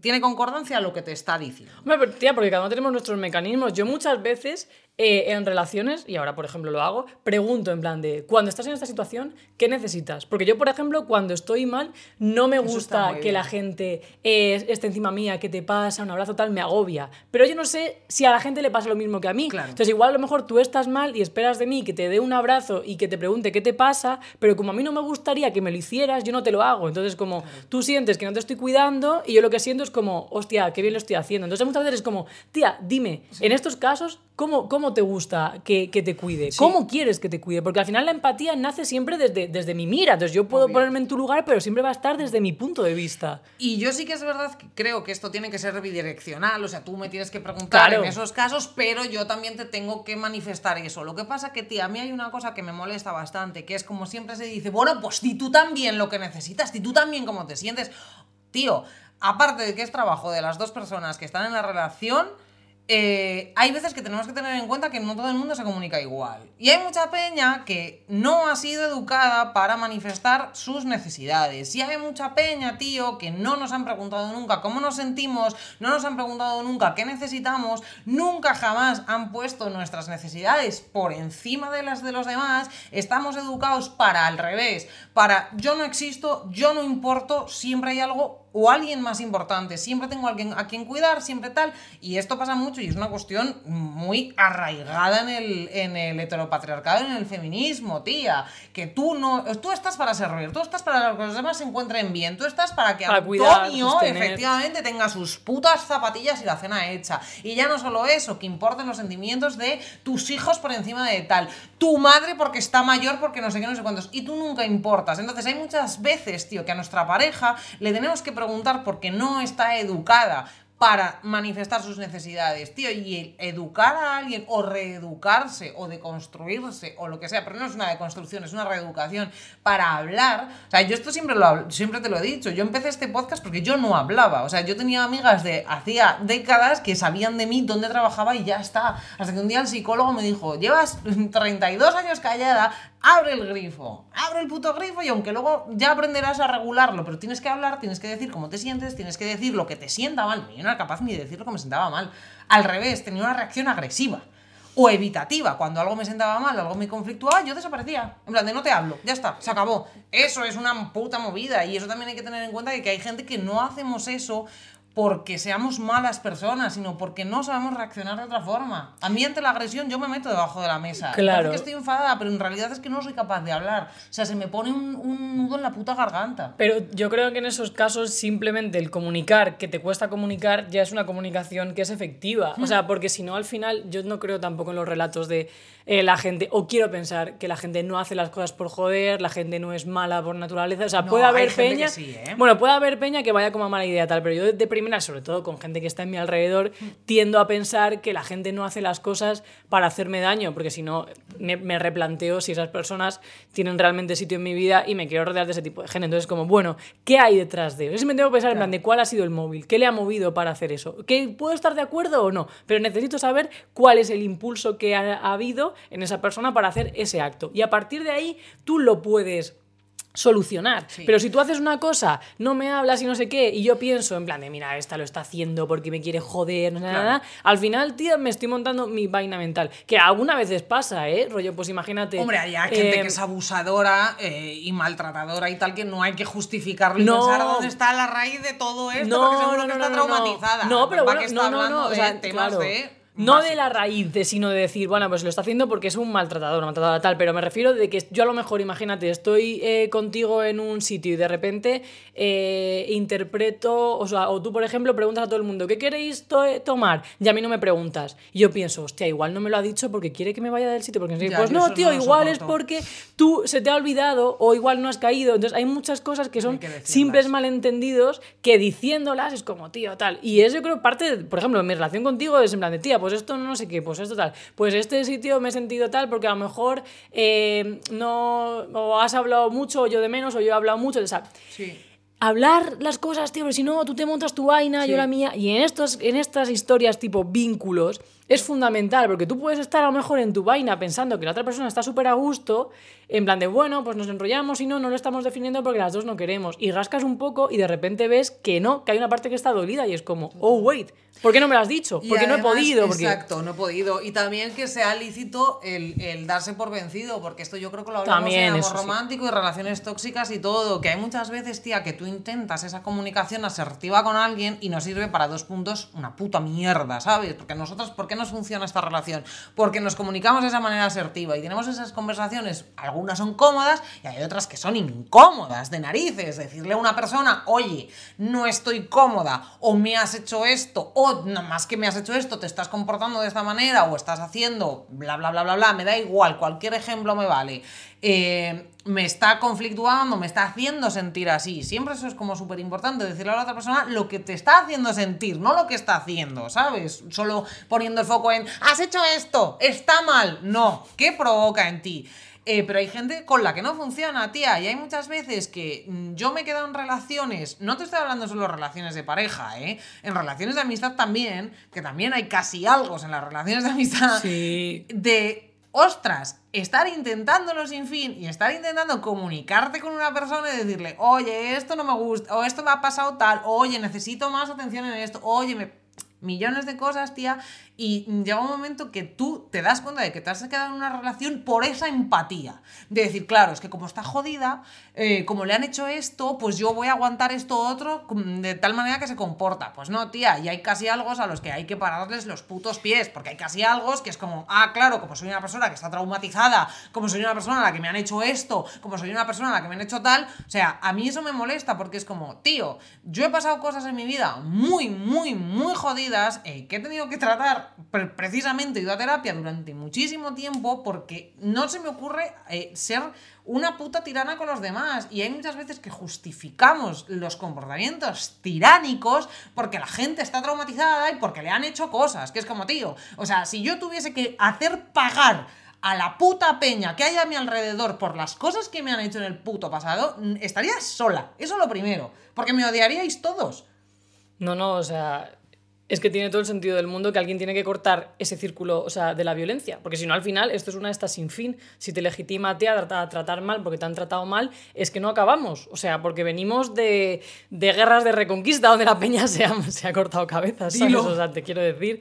A: tiene concordancia lo que te está diciendo.
B: Tía, porque cada uno tenemos nuestros mecanismos. Yo muchas veces eh, en relaciones, y ahora por ejemplo lo hago, pregunto en plan de, cuando estás en esta situación, ¿qué necesitas? Porque yo, por ejemplo, cuando estoy mal, no me gusta que la gente eh, esté encima mía, que te pasa, un abrazo tal, me agobia. Pero yo no sé si a la gente le pasa lo mismo que a mí.
A: Claro.
B: Entonces igual a lo mejor tú estás mal y esperas de mí que te dé un abrazo y que te pregunte qué te pasa, pero como a mí no me gustaría que me lo hicieras, yo no te lo hago. Entonces como tú sientes que no te estoy cuidando y yo lo que siento es como, hostia, qué bien lo estoy haciendo. Entonces muchas veces es como, tía, dime, en estos casos, ¿cómo, cómo te gusta que, que te cuide? ¿Cómo quieres que te cuide? Porque al final la empatía nace siempre desde, desde mi mira. Entonces yo puedo
A: Obvio.
B: ponerme en tu lugar, pero siempre va a estar desde mi punto de vista.
A: Y yo sí que es verdad que creo que esto tiene que ser bidireccional, o sea, tú me tienes que preguntar
B: Claro.
A: en esos casos, pero yo también te tengo que manifestar eso. Lo que pasa que, tía, a mí hay una cosa que me molesta bastante, que es como siempre se dice, bueno, pues di tú también lo que necesitas, di tú también cómo te sientes. Tío, aparte de que es trabajo de las dos personas que están en la relación, eh, hay veces que tenemos que tener en cuenta que no todo el mundo se comunica igual. Y hay mucha peña que no ha sido educada para manifestar sus necesidades. Y hay mucha peña, tío, que no nos han preguntado nunca cómo nos sentimos, no nos han preguntado nunca qué necesitamos, nunca jamás han puesto nuestras necesidades por encima de las de los demás. Estamos educados para al revés, para yo no existo, yo no importo, siempre hay algo o alguien más importante. Siempre tengo a alguien a quien cuidar, siempre tal. Y esto pasa mucho y es una cuestión muy arraigada en el, en el heteropatriarcado en el feminismo, tía. Que tú no. Tú estás para servir, tú estás para que los demás se encuentren bien, tú estás para que
B: Para
A: Antonio efectivamente tenga sus putas zapatillas y la cena hecha. Y ya no solo eso, que importen los sentimientos de tus hijos por encima de tal. Tu madre porque está mayor, porque no sé qué, no sé cuántos. Y tú nunca importas. Entonces hay muchas veces, tío, que a nuestra pareja le tenemos que preguntar porque no está educada para manifestar sus necesidades, tío, y educar a alguien o reeducarse o deconstruirse o lo que sea, pero no es una deconstrucción, es una reeducación para hablar. O sea, yo esto siempre, siempre te lo he dicho, yo empecé este podcast porque yo no hablaba, o sea, yo tenía amigas de hacía décadas que sabían de mí dónde trabajaba y ya está. Hasta que un día el psicólogo me dijo, llevas 32 años callada, abre el grifo, abre el puto grifo y aunque luego ya aprenderás a regularlo, pero tienes que hablar, tienes que decir cómo te sientes, tienes que decir lo que te sienta mal. Yo no era capaz ni de decir lo que me sentaba mal. Al revés, tenía una reacción agresiva o evitativa. Cuando algo me sentaba mal, algo me conflictuaba, yo desaparecía. En plan de no te hablo, ya está, se acabó. Eso es una puta movida y eso también hay que tener en cuenta que, que hay gente que no hacemos eso porque seamos malas personas, sino porque no sabemos reaccionar de otra forma. A mí ante la agresión yo me meto debajo de la mesa.
B: Claro.
A: Que estoy enfadada, pero en realidad es que no soy capaz de hablar. O sea, se me pone un, un nudo en la puta garganta.
B: Pero yo creo que en esos casos simplemente el comunicar, que te cuesta comunicar, ya es una comunicación que es efectiva. O sea, porque si no, al final, yo no creo tampoco en los relatos de eh, la gente, o quiero pensar que la gente no hace las cosas por joder, la gente no es mala por naturaleza. O sea,
A: No,
B: puede haber peña.
A: sí, ¿eh?
B: Bueno, puede haber peña que vaya como a mala idea tal, pero yo de primera, sobre todo con gente que está en mi alrededor, tiendo a pensar que la gente no hace las cosas para hacerme daño, porque si no, me, me replanteo si esas personas tienen realmente sitio en mi vida y me quiero rodear de ese tipo de gente. Entonces, como, bueno, ¿qué hay detrás de eso? Me tengo que pensar en plan de cuál ha sido el móvil, qué le ha movido para hacer eso, que puedo estar de acuerdo o no, pero necesito saber cuál es el impulso que ha, ha en esa persona para hacer ese acto. Y a partir de ahí, tú lo puedes solucionar.
A: Sí.
B: Pero si tú haces una cosa, no me hablas y no sé qué, y yo pienso en plan de, mira, esta lo está haciendo porque me quiere joder, no sé
A: Claro.
B: nada, al final, tío, me estoy montando mi vaina mental. Que algunas veces pasa, ¿eh? Rollo, pues imagínate...
A: Hombre, hay gente
B: eh,
A: que es abusadora eh, y maltratadora y tal, que no hay que justificarlo y
B: No.
A: pensar dónde está la raíz de todo esto,
B: No,
A: porque seguro
B: no,
A: que está
B: no, no, no.
A: traumatizada.
B: No, pero bueno,
A: que está
B: no, no, no, o
A: de
B: sea,
A: temas
B: claro.
A: de
B: No de la raíz, de, sino de decir, bueno, pues lo está haciendo porque es un maltratador, una maltratadora tal, pero me refiero de que yo a lo mejor, imagínate, estoy eh, contigo en un sitio y de repente eh, interpreto, o sea, o tú, por ejemplo, preguntas a todo el mundo, ¿qué queréis tomar? Y a mí no me preguntas. Y yo pienso, hostia, igual no me lo ha dicho porque quiere que me vaya del sitio, porque pues no, tío, igual es porque tú se te ha olvidado o igual no has caído. Entonces hay muchas cosas que son simples malentendidos que diciéndolas es como, tío, tal. Y eso yo creo parte, por ejemplo, mi relación contigo es en plan de, tía, pues esto no sé qué, pues esto tal, pues este sitio me he sentido tal porque a lo mejor eh, no, o has hablado mucho, o yo de menos, o yo he hablado mucho, o sea, sí. Hablar las cosas, tío, porque si no, tú te montas tu vaina, yo la mía, y en, estos, en estas historias tipo vínculos, es fundamental, porque tú puedes estar a lo mejor en tu vaina pensando que la otra persona está súper a gusto, en plan de, bueno, pues nos enrollamos y no, no lo estamos definiendo porque las dos no queremos. Y rascas un poco y de repente ves que no, que hay una parte que está dolida y es como, oh, wait, ¿por qué no me lo has dicho? Porque no he podido.
A: Exacto, no he podido. Y también que sea lícito el, darse por vencido, porque esto yo creo que lo hablamos en amor romántico y relaciones tóxicas y todo, que hay muchas veces, tía, que tú intentas esa comunicación asertiva con alguien y no sirve para dos puntos una puta mierda, ¿sabes? Porque nosotros, ¿por qué nos funciona esta relación? Porque nos comunicamos de esa manera asertiva y tenemos esas conversaciones, algunas son cómodas y hay otras que son incómodas de narices. Decirle a una persona, oye, no estoy cómoda, o me has hecho esto, o nada más que me has hecho esto, te estás comportando de esta manera, o estás haciendo bla, bla, bla, bla, bla, me da igual, cualquier ejemplo me vale. Eh, me está conflictuando, me está haciendo sentir así. Siempre eso es como súper importante, decirle a la otra persona lo que te está haciendo sentir, no lo que está haciendo, ¿sabes? Solo poniendo el foco en, has hecho esto, está mal. No, ¿qué provoca en ti? Eh, pero hay gente con la que no funciona, tía. Y hay muchas veces que mm, yo me he quedado en relaciones, no te estoy hablando solo de relaciones de pareja, ¿eh? En relaciones de amistad también, que también hay casi algo en las relaciones de amistad.
B: Sí.
A: De, ostras, estar intentándolo sin fin y estar intentando comunicarte con una persona y decirle, oye, esto no me gusta, o esto me ha pasado tal, oye, necesito más atención en esto, oye, me millones de cosas, tía, y llega un momento que tú te das cuenta de que te has quedado en una relación por esa empatía. De decir, claro, es que como está jodida, eh, como le han hecho esto, pues yo voy a aguantar esto otro de tal manera que se comporta. Pues no, tía, y hay casi algo a los que hay que pararles los putos pies, porque hay casi algo que es como, ah, claro, como soy una persona que está traumatizada, como soy una persona a la que me han hecho esto, como soy una persona a la que me han hecho tal, o sea, a mí eso me molesta porque es como, tío, yo he pasado cosas en mi vida muy, muy, muy jodidas eh, que he tenido que tratar precisamente he ido a terapia durante muchísimo tiempo porque no se me ocurre eh, ser una puta tirana con los demás. Y hay muchas veces que justificamos los comportamientos tiránicos porque la gente está traumatizada y porque le han hecho cosas. Que es como, tío, o sea, si yo tuviese que hacer pagar a la puta peña que hay a mi alrededor por las cosas que me han hecho en el puto pasado, estaría sola. Eso es lo primero. Porque me odiaríais todos.
B: No, no, o sea, es que tiene todo el sentido del mundo que alguien tiene que cortar ese círculo o sea, de la violencia. Porque si no, al final, esto es una de estas sin fin. Si te legitima a ti a tratar, mal porque te han tratado mal, es que no acabamos. O sea, porque venimos de, guerras de reconquista donde la peña se ha, se ha cortado cabezas. O sea, te quiero decir.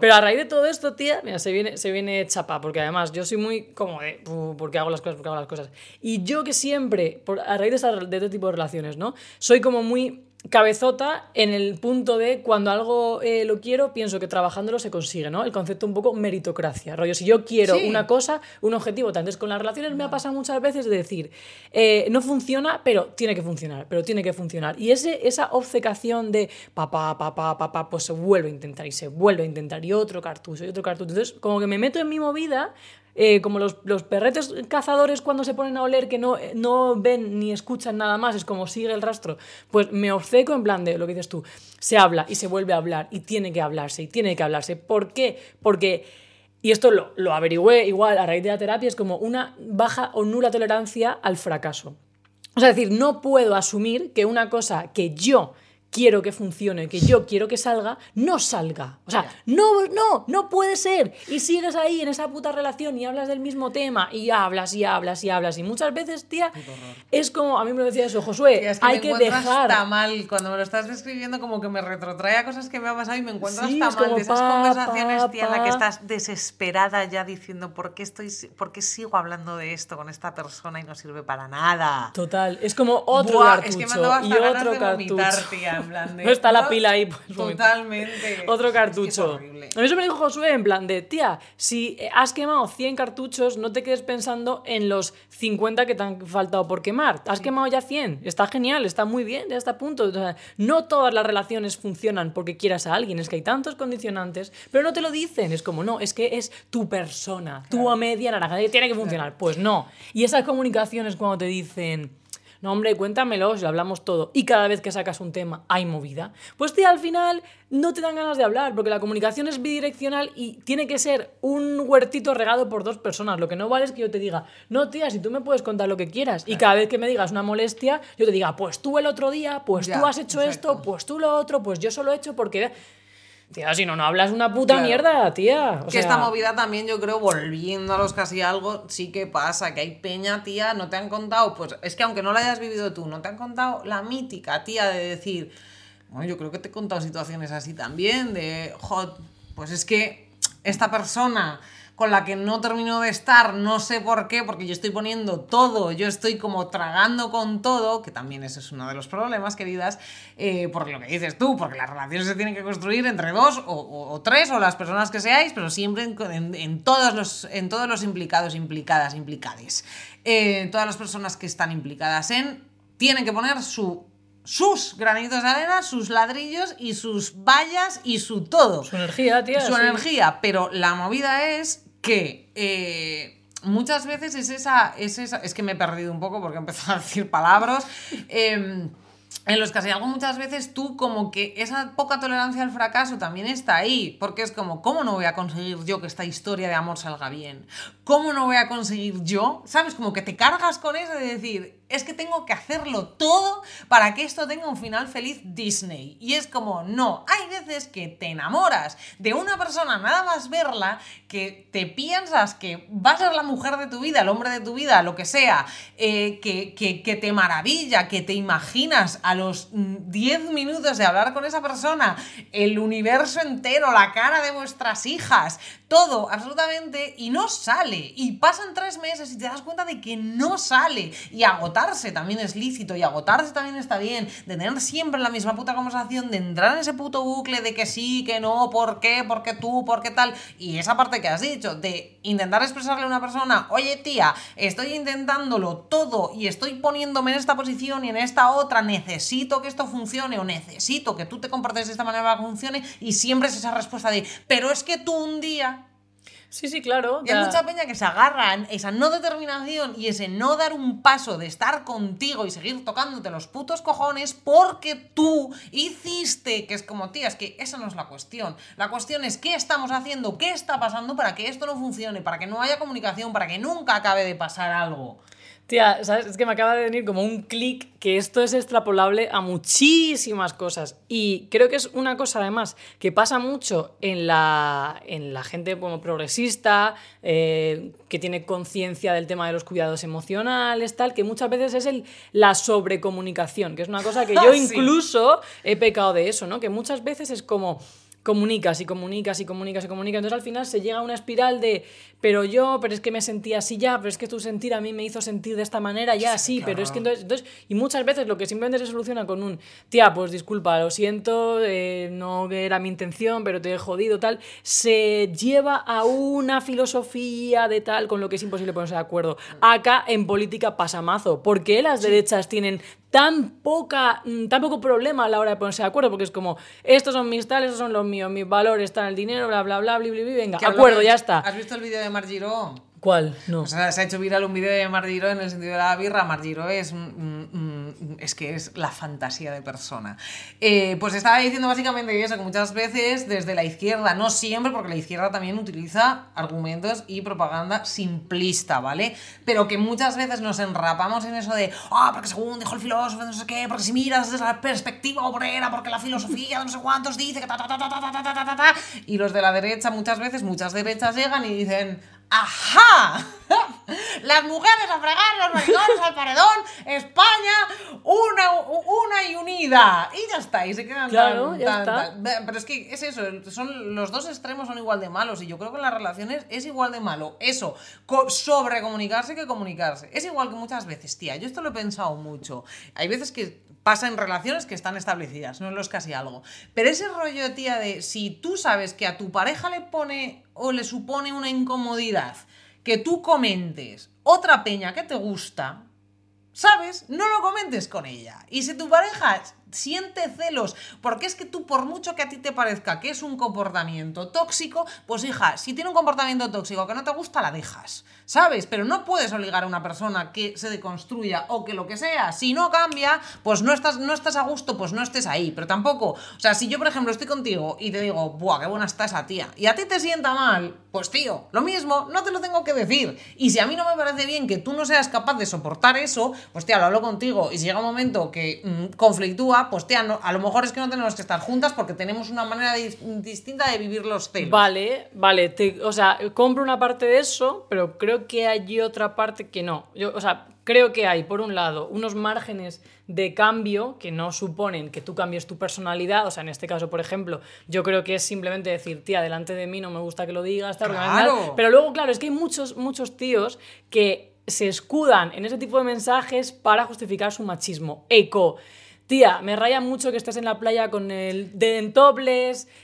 B: Pero a raíz de todo esto, tía, mira, se viene, se viene chapa. Porque además yo soy muy como de, porque hago las cosas, porque hago las cosas. Y yo que siempre, por, a raíz de, de este tipo de relaciones, ¿no? Soy como muy cabezota en el punto de cuando algo eh, lo quiero, pienso que trabajándolo se consigue, ¿no? El concepto un poco meritocracia, rollo, si yo quiero una cosa, un objetivo, entonces con las relaciones me ha pasado muchas veces de decir, eh, no funciona, pero tiene que funcionar, pero tiene que funcionar. Y ese, esa obcecación de papá, papá, papá, pues se vuelve a intentar y se vuelve a intentar y otro cartucho y otro cartucho. Entonces, como que me meto en mi movida eh, como los, los, perretes cazadores cuando se ponen a oler que no, no ven ni escuchan nada más, es como sigue el rastro, pues me obceco en plan de lo que dices tú, se habla y se vuelve a hablar y tiene que hablarse y tiene que hablarse. ¿Por qué? Porque, y esto lo, lo averigüé igual a raíz de la terapia, es como una baja o nula tolerancia al fracaso. O sea, es decir, no puedo asumir que una cosa que yo quiero que funcione, que yo quiero que salga, no salga. O sea, no, no, no puede ser. Y sigues ahí en esa puta relación y hablas del mismo tema y hablas y hablas y hablas. Y muchas veces, tía, es como, a mí me lo decía eso, Josué, hay que dejar.
A: Está mal, cuando me lo estás describiendo, como que me retrotrae a cosas que me ha pasado y me encuentro hasta mal. De esas conversaciones, tía, en la que estás desesperada ya diciendo, ¿por qué, estoy, ¿por qué sigo hablando de esto con esta persona y no sirve para nada?
B: Total, es como otro cartucho y otro cartucho.
A: En plan de.
B: No está la pila ahí, pues.
A: Totalmente.
B: Otro
A: Es que es
B: cartucho. a mí eso me dijo Josué en plan de, tía, si has quemado 100 cartuchos, no te quedes pensando en los 50 que te han faltado por quemar. Has quemado ya 100. Está genial, está muy bien, ya está a punto. O sea, no todas las relaciones funcionan porque quieras a alguien. Es que hay tantos condicionantes, pero no te lo dicen. Es como, no, es que es tu persona, tu media naranja, tiene que funcionar. Pues no. Y esas comunicaciones cuando te dicen... No, hombre, cuéntamelo, si lo hablamos todo. Y cada vez que sacas un tema hay movida. Pues tía, al final no te dan ganas de hablar, porque la comunicación es bidireccional y tiene que ser un huertito regado por dos personas. Lo que no vale es que yo te diga, no, tía, si tú me puedes contar lo que quieras. Y cada vez que me digas una molestia, yo te diga, pues tú el otro día, pues
A: Ya,
B: tú has hecho
A: exacto.
B: esto, pues tú lo otro, pues yo solo he hecho porque... Tía, si no, no hablas una puta
A: Claro.
B: mierda, tía. O
A: que
B: sea,
A: esta movida también, yo creo, volviendo a los casi algo, sí que pasa, que hay peña, tía, no te han contado, pues es que aunque no la hayas vivido tú, no te han contado la mítica, tía, de decir, bueno, yo creo que te he contado situaciones así también, de, jo, pues es que esta persona con la que no termino de estar, no sé por qué, porque yo estoy poniendo todo, yo estoy como tragando con todo, que también ese es uno de los problemas, queridas, eh, por lo que dices tú, porque las relaciones se tienen que construir entre dos o, o- o tres o las personas que seáis, pero siempre en, en- en todos, los, en todos los implicados, implicadas, implicades. Eh, todas las personas que están implicadas en, tienen que poner su sus granitos de arena, sus ladrillos y sus vallas y su todo
B: Su energía, tía.
A: su
B: sí.
A: energía, pero la movida es que eh, muchas veces es esa, es esa, es que me he perdido un poco porque he empezado a decir palabras, eh, en los que hay algo muchas veces tú como que esa poca tolerancia al fracaso también está ahí, porque es como, ¿cómo no voy a conseguir yo que esta historia de amor salga bien? ¿Cómo no voy a conseguir yo? ¿Sabes? Como que te cargas con eso de decir, es que tengo que hacerlo todo para que esto tenga un final feliz Disney. Y es como, no, hay veces que te enamoras de una persona nada más verla, que te piensas que va a ser la mujer de tu vida, el hombre de tu vida, lo que sea, eh, que, que- que te maravilla, que te imaginas a los mm, 10 minutos de hablar con esa persona, el universo entero, la cara de vuestras hijas, todo, absolutamente, y no sale. Y pasan tres meses y te das cuenta de que no sale. Y agotarse también es lícito, y agotarse también está bien, de tener siempre la misma puta conversación, de entrar en ese puto bucle de que sí, que no, por qué, por qué tú, por qué tal. Y esa parte que has dicho, de intentar expresarle a una persona, oye tía, estoy intentándolo todo y estoy poniéndome en esta posición y en esta otra, necesito que esto funcione o necesito que tú te comportes de esta manera para que funcione, y siempre es esa respuesta de, pero es que tú un día
B: Sí, sí, claro.
A: y hay mucha peña que se agarra en esa no determinación y ese no dar un paso de estar contigo y seguir tocándote los putos cojones porque tú hiciste, que es como, tía, es que esa no es la cuestión. La cuestión es qué estamos haciendo, qué está pasando para que esto no funcione, para que no haya comunicación, para que nunca acabe de pasar algo.
B: Tía, ¿sabes? Es que me acaba de venir como un clic que esto es extrapolable a muchísimas cosas. Y creo que es una cosa, además, que pasa mucho en la, en la gente como progresista, eh, que tiene conciencia del tema de los cuidados emocionales, tal, que muchas veces es el, la sobrecomunicación, que es una cosa que yo
A: Sí.
B: incluso he pecado de eso, ¿no? Que muchas veces es como comunicas y comunicas y comunicas y comunicas. Entonces al final se llega a una espiral de, pero yo, pero es que me sentía así ya, pero es que tu sentir a mí me hizo sentir de esta manera ya, sí, pero es que entonces, entonces, y muchas veces lo que simplemente se soluciona con un, tía, pues disculpa, lo siento, eh, no era mi intención, pero te he jodido, tal, se lleva a una filosofía de tal con lo que es imposible ponerse de acuerdo. Acá en política pasa mazo. ¿Por qué las derechas tienen tan poca mm, tan poco problema a la hora de ponerse de acuerdo porque es como estos son mis tales estos son los míos mis valores están el dinero bla bla bla bla bla, bla venga acuerdo ya está
A: ¿Has visto el vídeo de Margiro?
B: ¿Cuál? no
A: O sea, se ha hecho viral un vídeo de Margiro en el sentido de la birra. Margiro es, mm, mm, es que es la fantasía de persona. Eh, pues estaba diciendo básicamente eso, que muchas veces desde la izquierda, no siempre, porque la izquierda también utiliza argumentos y propaganda simplista, ¿vale? Pero que muchas veces nos enrapamos en eso de, ah, porque según dijo el filósofo, no sé qué, porque si miras desde la perspectiva obrera, porque la filosofía de no sé cuántos dice que ta, ta, ta, ta, ta, ta, ta, ta, ta, y los de la derecha muchas veces, muchas derechas llegan y dicen, ¡Ajá! Las mujeres a fregar, los maricones al paredón, España, una, una y unida. Y ya está, y se quedan
B: Claro,
A: tan-
B: ya
A: tan-
B: está.
A: tan- Pero es que es eso, son, los dos extremos son igual de malos, y yo creo que en las relaciones es igual de malo eso, sobre comunicarse que comunicarse. Es igual que muchas veces, tía, yo esto lo he pensado mucho. Hay veces que pasa en relaciones que están establecidas, no es lo es casi algo. Pero ese rollo, tía, de si tú sabes que a tu pareja le pone o le supone una incomodidad que tú comentes otra peña que te gusta, ¿sabes? No lo comentes con ella. Y si tu pareja siente celos, porque es que tú, por mucho que a ti te parezca que es un comportamiento tóxico, pues hija, si tiene un comportamiento tóxico que no te gusta, la dejas, ¿sabes? Pero no puedes obligar a una persona que se deconstruya o que lo que sea. Si no cambia, pues no estás, no estás a gusto, pues no estés ahí. Pero tampoco, o sea, si yo, por ejemplo, estoy contigo y te digo, ¡buah, qué buena está esa tía! Y a ti te sienta mal, pues tío, lo mismo, no te lo tengo que decir. Y si a mí no me parece bien que tú no seas capaz de soportar eso, pues tía, lo hablo contigo. Y si llega un momento que mm, conflictúa, pues tía, no- a lo mejor es que no tenemos que estar juntas porque tenemos una manera dis- distinta de vivir los celos.
B: Vale, vale, te- o sea, compro una parte de eso, pero creo que hay otra parte que no. Yo, o sea, creo que hay, por un lado, unos márgenes de cambio que no suponen que tú cambies tu personalidad. O sea, en este caso, por ejemplo, yo creo que es simplemente decir, tía, delante de mí no me gusta que lo digas, tal, porque me
A: Claro.
B: mal". Pero luego, claro, es que hay muchos, muchos tíos que se escudan en ese tipo de mensajes para justificar su machismo. Eco. Tía, me raya mucho que estés en la playa con el de en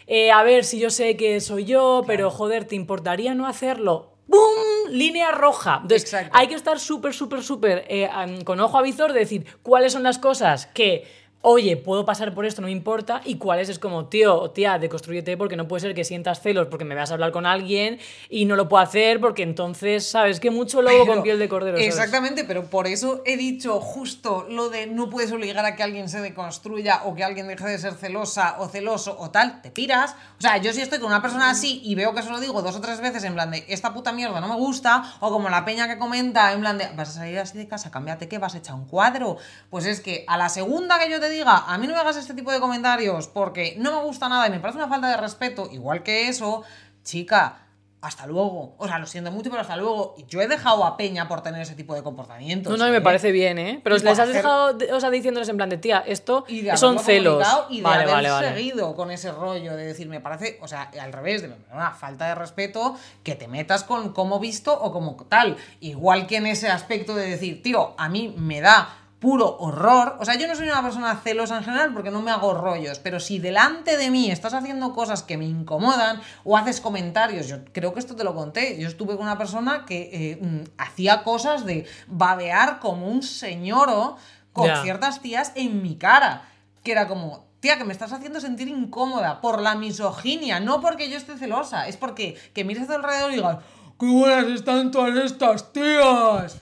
B: eh, a ver si yo sé que soy yo, pero joder, ¿te importaría no hacerlo? ¡Bum! Línea roja. Entonces,
A: Exacto.
B: hay que estar súper, súper, súper eh, con ojo a visor de decir cuáles son las cosas que, oye, puedo pasar por esto, no me importa, y cuáles es como, tío o tía, deconstrúyete porque no puede ser que sientas celos porque me vas a hablar con alguien y no lo puedo hacer porque entonces, ¿sabes? Que mucho lobo
A: Pero-
B: con piel de cordero. ¿sabes?
A: Exactamente, pero por eso he dicho justo lo de no puedes obligar a que alguien se deconstruya o que alguien deje de ser celosa o celoso o tal, te piras. O sea, yo si estoy con una persona así y veo que se lo digo dos o tres veces en plan de esta puta mierda no me gusta, o como la peña que comenta en plan de vas a salir así de casa, cámbiate que vas a echar un cuadro. Pues es que a la segunda que yo te diga, a mí no me hagas este tipo de comentarios porque no me gusta nada y me parece una falta de respeto, igual que eso, chica hasta luego. O sea, lo siento mucho, pero hasta luego. Yo he dejado a Peña por tener ese tipo de comportamientos.
B: No, no, y me
A: ¿eh?
B: parece bien, ¿eh? Pero les has
A: hacer-
B: dejado, de- o sea, diciéndoles en plan de, tía, esto
A: Y de
B: son celos.
A: Y de
B: vale,
A: haber
B: vale, vale.
A: seguido con ese rollo de decir, me parece, o sea, al revés, de una falta de respeto que te metas con como visto o como tal. Igual que en ese aspecto de decir, tío, a mí me da puro horror. O sea, yo no soy una persona celosa en general porque no me hago rollos, pero si delante de mí estás haciendo cosas que me incomodan o haces comentarios, yo creo que esto te lo conté, yo estuve con una persona que eh, mm, hacía cosas de babear como un señoro con ciertas tías en mi cara, que era como, tía, que me estás haciendo sentir incómoda por la misoginia, no porque yo esté celosa, es porque que mires a tu alrededor y digas, ¡qué buenas están todas estas tías!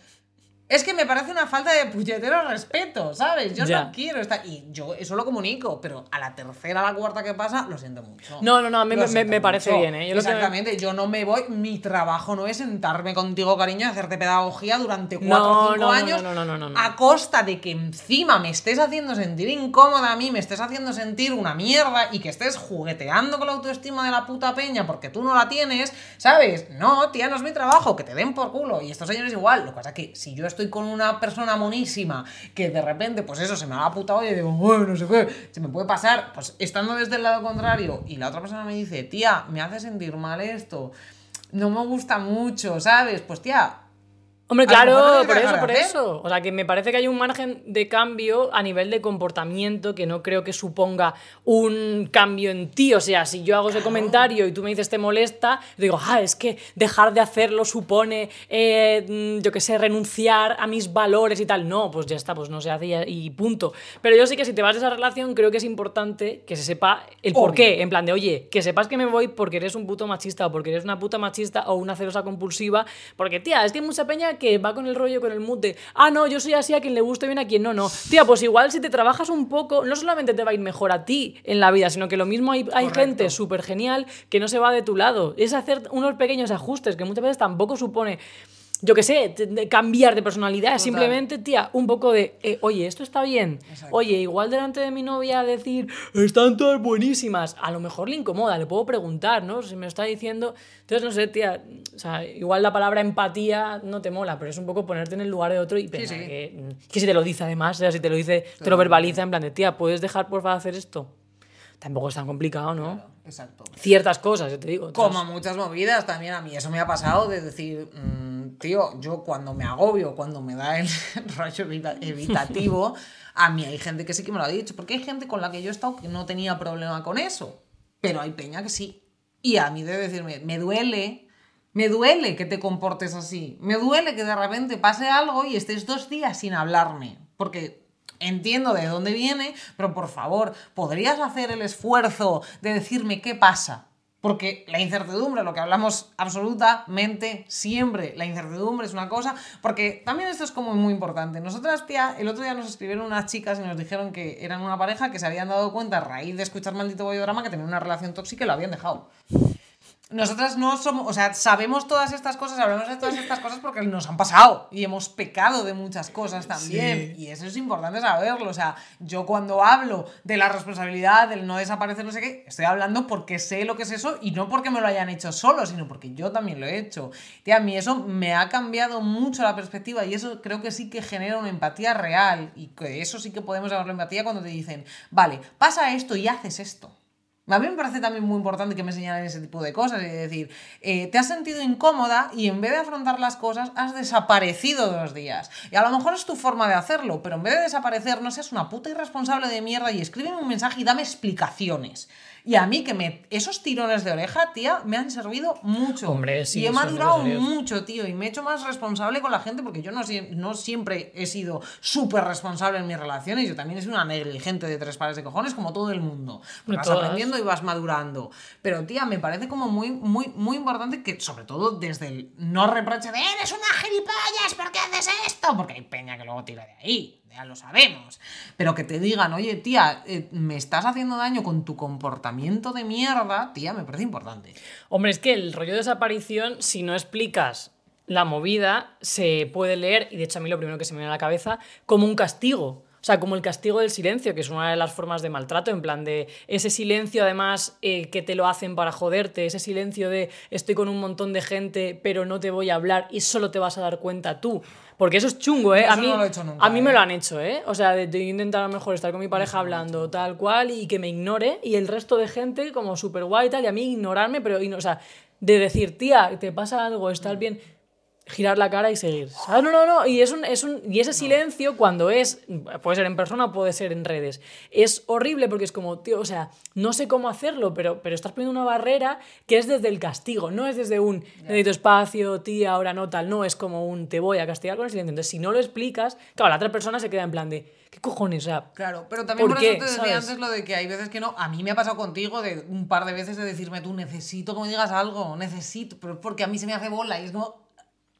A: Es que me parece una falta de puñetero respeto, ¿sabes? Yo
B: Ya.
A: no quiero estar. Y yo eso lo comunico, pero a la tercera, a la cuarta que pasa, lo siento mucho.
B: No, no, no, a mí me- me-
A: siento
B: me parece
A: mucho.
B: bien, ¿eh? Yo lo que-
A: Exactamente, yo no me voy. Mi trabajo no es sentarme contigo, cariño, y hacerte pedagogía durante cuatro
B: No,
A: o cinco
B: no, no,
A: años
B: no, no, no, no, no.
A: a costa de que encima me estés haciendo sentir incómoda a mí, me estés haciendo sentir una mierda y que estés jugueteando con la autoestima de la puta peña porque tú no la tienes, ¿sabes? No, tía, no es mi trabajo, que te den por culo. Y estos señores igual. Lo que pasa es que si yo estoy con una persona monísima que de repente, pues eso, se me va la puta olla y digo, bueno, no sé qué, se me puede pasar, pues estando desde el lado contrario y la otra persona me dice, tía, me hace sentir mal esto, no me gusta mucho, ¿sabes? Pues tía,
B: Hombre, claro, por eso, por eso. O sea, que me parece que hay un margen de cambio a nivel de comportamiento que no creo que suponga un cambio en ti. O sea, si yo hago ese comentario y tú me dices te molesta, digo, ah, es que dejar de hacerlo supone, eh, mm, yo qué sé, renunciar a mis valores y tal. No, pues ya está, pues no se hace y- punto. Pero yo sí que si te vas de esa relación, creo que es importante que se sepa el por qué. En plan de, oye, que sepas que me voy porque eres un puto machista o porque eres una puta machista o una celosa compulsiva. Porque, tía, es que hay mucha peña que va con el rollo, con el mood de, ah, no, yo soy así a quien le guste bien, a quien no, no. Tía, pues igual si te trabajas un poco, no solamente te va a ir mejor a ti en la vida, sino que lo mismo hay, hay gente súper genial que no se va de tu lado. Es hacer unos pequeños ajustes que muchas veces tampoco supone yo qué sé, cambiar de personalidad, simplemente, tía, un poco de, eh, oye, esto está bien.
A: Exacto.
B: Oye, igual delante de mi novia decir, están todas buenísimas, a lo mejor le incomoda, le puedo preguntar, ¿no? Si me lo está diciendo. Entonces, no sé, tía, o sea, igual la palabra empatía no te mola, pero es un poco ponerte en el lugar de otro y pensar
A: sí.
B: Que, que si te lo dice además, o sea, si te lo dice, te lo verbaliza en plan de, tía, ¿puedes dejar por favor hacer esto? Tampoco es tan complicado, ¿no?
A: Exacto.
B: Ciertas cosas, yo te digo. otras-
A: Como muchas movidas también a mí eso me ha pasado de decir, mm, tío, yo cuando me agobio, cuando me da el rollo evita- evitativo, a mí hay gente que sí que me lo ha dicho, porque hay gente con la que yo he estado que no tenía problema con eso, pero hay peña que sí. Y a mí de decirme, me duele, me duele que te comportes así, me duele que de repente pase algo y estés dos días sin hablarme, porque entiendo de dónde viene, pero por favor, ¿podrías hacer el esfuerzo de decirme qué pasa? Porque la incertidumbre, lo que hablamos absolutamente siempre, la incertidumbre es una cosa, porque también esto es como muy importante. Nosotras, tía, el otro día nos escribieron unas chicas y nos dijeron que eran una pareja que se habían dado cuenta a raíz de escuchar Maldito Bollodrama que tenían una relación tóxica y lo habían dejado. Nosotras no somos, o sea, sabemos todas estas cosas, hablamos de todas estas cosas porque nos han pasado y hemos pecado de muchas cosas también. Y eso es importante saberlo. O sea, yo cuando hablo de la responsabilidad, del no desaparecer, no sé qué, estoy hablando porque sé lo que es eso y no porque me lo hayan hecho solo, sino porque yo también lo he hecho. Tía, a mí eso me ha cambiado mucho la perspectiva y eso creo que sí que genera una empatía real y que eso sí que podemos llamarlo empatía cuando te dicen, vale, pasa esto y haces esto. A mí me parece también muy importante que me señalen ese tipo de cosas, es decir, eh, te has sentido incómoda y en vez de afrontar las cosas has desaparecido dos días. Y a lo mejor es tu forma de hacerlo, pero en vez de desaparecer no seas una puta irresponsable de mierda y escríbeme un mensaje y dame explicaciones. Y a mí que me esos tirones de oreja, tía, me han servido mucho.
B: Hombre, sí,
A: y he madurado mucho, tío, y me he hecho más responsable con la gente porque yo no, no siempre he sido súper responsable en mis relaciones. Yo también soy una negligente de tres pares de cojones como todo el mundo. Vas
B: todas.
A: aprendiendo y vas madurando. Pero, tía, me parece como muy, muy, muy importante que, sobre todo desde el no reproche de eres una gilipollas, ¿por qué haces esto? Porque hay peña que luego tira de ahí, ya lo sabemos. Pero que te digan, oye, tía, eh, me estás haciendo daño con tu comportamiento de mierda, tía, me parece importante.
B: Hombre, es que el rollo de desaparición, si no explicas la movida, se puede leer, y de hecho a mí lo primero que se me viene a la cabeza, como un castigo. O sea, como el castigo del silencio, que es una de las formas de maltrato, en plan de ese silencio además eh, que te lo hacen para joderte, ese silencio de estoy con un montón de gente, pero no te voy a hablar y solo te vas a dar cuenta tú. Porque eso es chungo, ¿eh?
A: Eso
B: a mí,
A: no lo he hecho nunca,
B: a mí me
A: ¿eh?
B: lo han hecho, ¿eh? O sea, de, de intentar a lo mejor estar con mi pareja hablando tal cual y que me ignore y el resto de gente como súper guay y tal, y a mí ignorarme, pero, igno- o sea, de decir, tía, te pasa algo, estás bien, girar la cara y seguir. ¿Sabes? No, no, no. Y, es un, es un, y ese silencio cuando es, puede ser en persona o puede ser en redes, es horrible porque es como, tío, o sea, no sé cómo hacerlo, pero, pero estás poniendo una barrera que es desde el castigo, no es desde un necesito espacio, tía, ahora no tal, no, es como un te voy a castigar con el silencio. Entonces, si no lo explicas, claro, la otra persona se queda en plan de, ¿qué cojones? O sea,
A: Claro, pero también
B: ¿Por
A: por, eso
B: qué?
A: te decía
B: ¿Sabes?
A: antes lo de que hay veces que no. A mí me ha pasado contigo de un par de veces de decirme tú necesito que me digas algo, necesito, pero porque a mí se me hace bola y es como.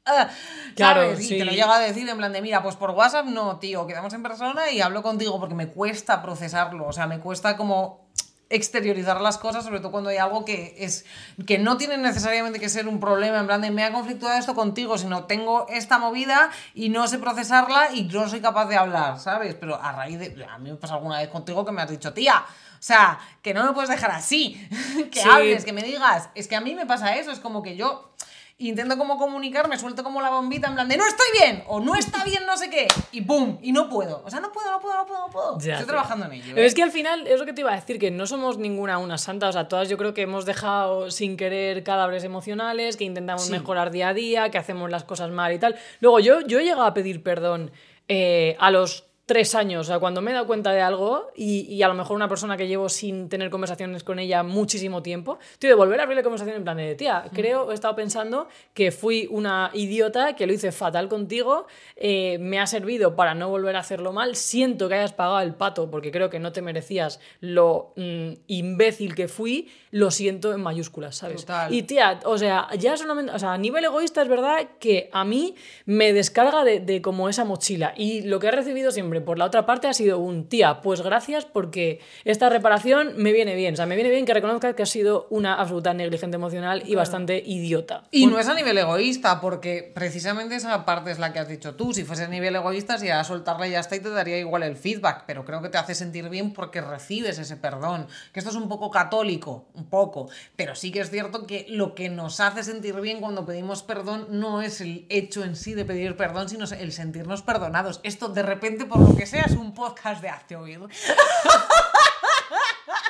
B: Claro,
A: ¿sabes? Y te lo llego a decir en plan de, mira, pues por WhatsApp no, tío, quedamos en persona y hablo contigo porque me cuesta procesarlo, o sea, me cuesta como exteriorizar las cosas, sobre todo cuando hay algo que es que no tiene necesariamente que ser un problema en plan de me ha conflictuado esto contigo, sino tengo esta movida y no sé procesarla y no soy capaz de hablar, ¿sabes? Pero a raíz de a mí me pasa alguna vez contigo que me has dicho, "Tía, o sea, que no me puedes dejar así, que
B: Sí.
A: hables, que me digas, es que a mí me pasa eso, es como que yo intento como comunicarme, suelto como la bombita en plan de no estoy bien o no está bien no sé qué y pum, y no puedo. O sea, no puedo, no puedo, no puedo, no puedo.
B: Ya,
A: estoy trabajando en ello.
B: Pero
A: ¿eh?
B: es que al final, es lo que te iba a decir, que no somos ninguna una santa, o sea, todas yo creo que hemos dejado sin querer cadáveres emocionales, que intentamos
A: Sí.
B: mejorar día a día, que hacemos las cosas mal y tal. Luego, yo, yo he llegado a pedir perdón eh, a los tres años, o sea, cuando me he dado cuenta de algo y, y a lo mejor una persona que llevo sin tener conversaciones con ella muchísimo tiempo, tío, de volver a abrir la conversación en plan de, tía, creo, he estado pensando que fui una idiota, que lo hice fatal contigo, eh, me ha servido para no volver a hacerlo mal, siento que hayas pagado el pato porque creo que no te merecías lo mm, imbécil que fui, lo siento en mayúsculas, ¿sabes?
A: Total.
B: Y tía, o sea, ya solamente, o sea, a nivel egoísta es verdad que a mí me descarga de, de como esa mochila y lo que he recibido siempre Por la otra parte ha sido un tía, pues gracias porque esta reparación me viene bien. O sea, me viene bien que reconozcas que has sido una absoluta negligente emocional y bastante idiota.
A: Y no es a nivel egoísta, porque precisamente esa parte es la que has dicho tú. Si fuese a nivel egoísta, si a soltarle ya está y te daría igual el feedback, pero creo que te hace sentir bien porque recibes ese perdón. Que esto es un poco católico, un poco, pero sí que es cierto que lo que nos hace sentir bien cuando pedimos perdón no es el hecho en sí de pedir perdón, sino el sentirnos perdonados. Esto de repente, por lo que sea, es un podcast de Hazte Oír. ¡Qué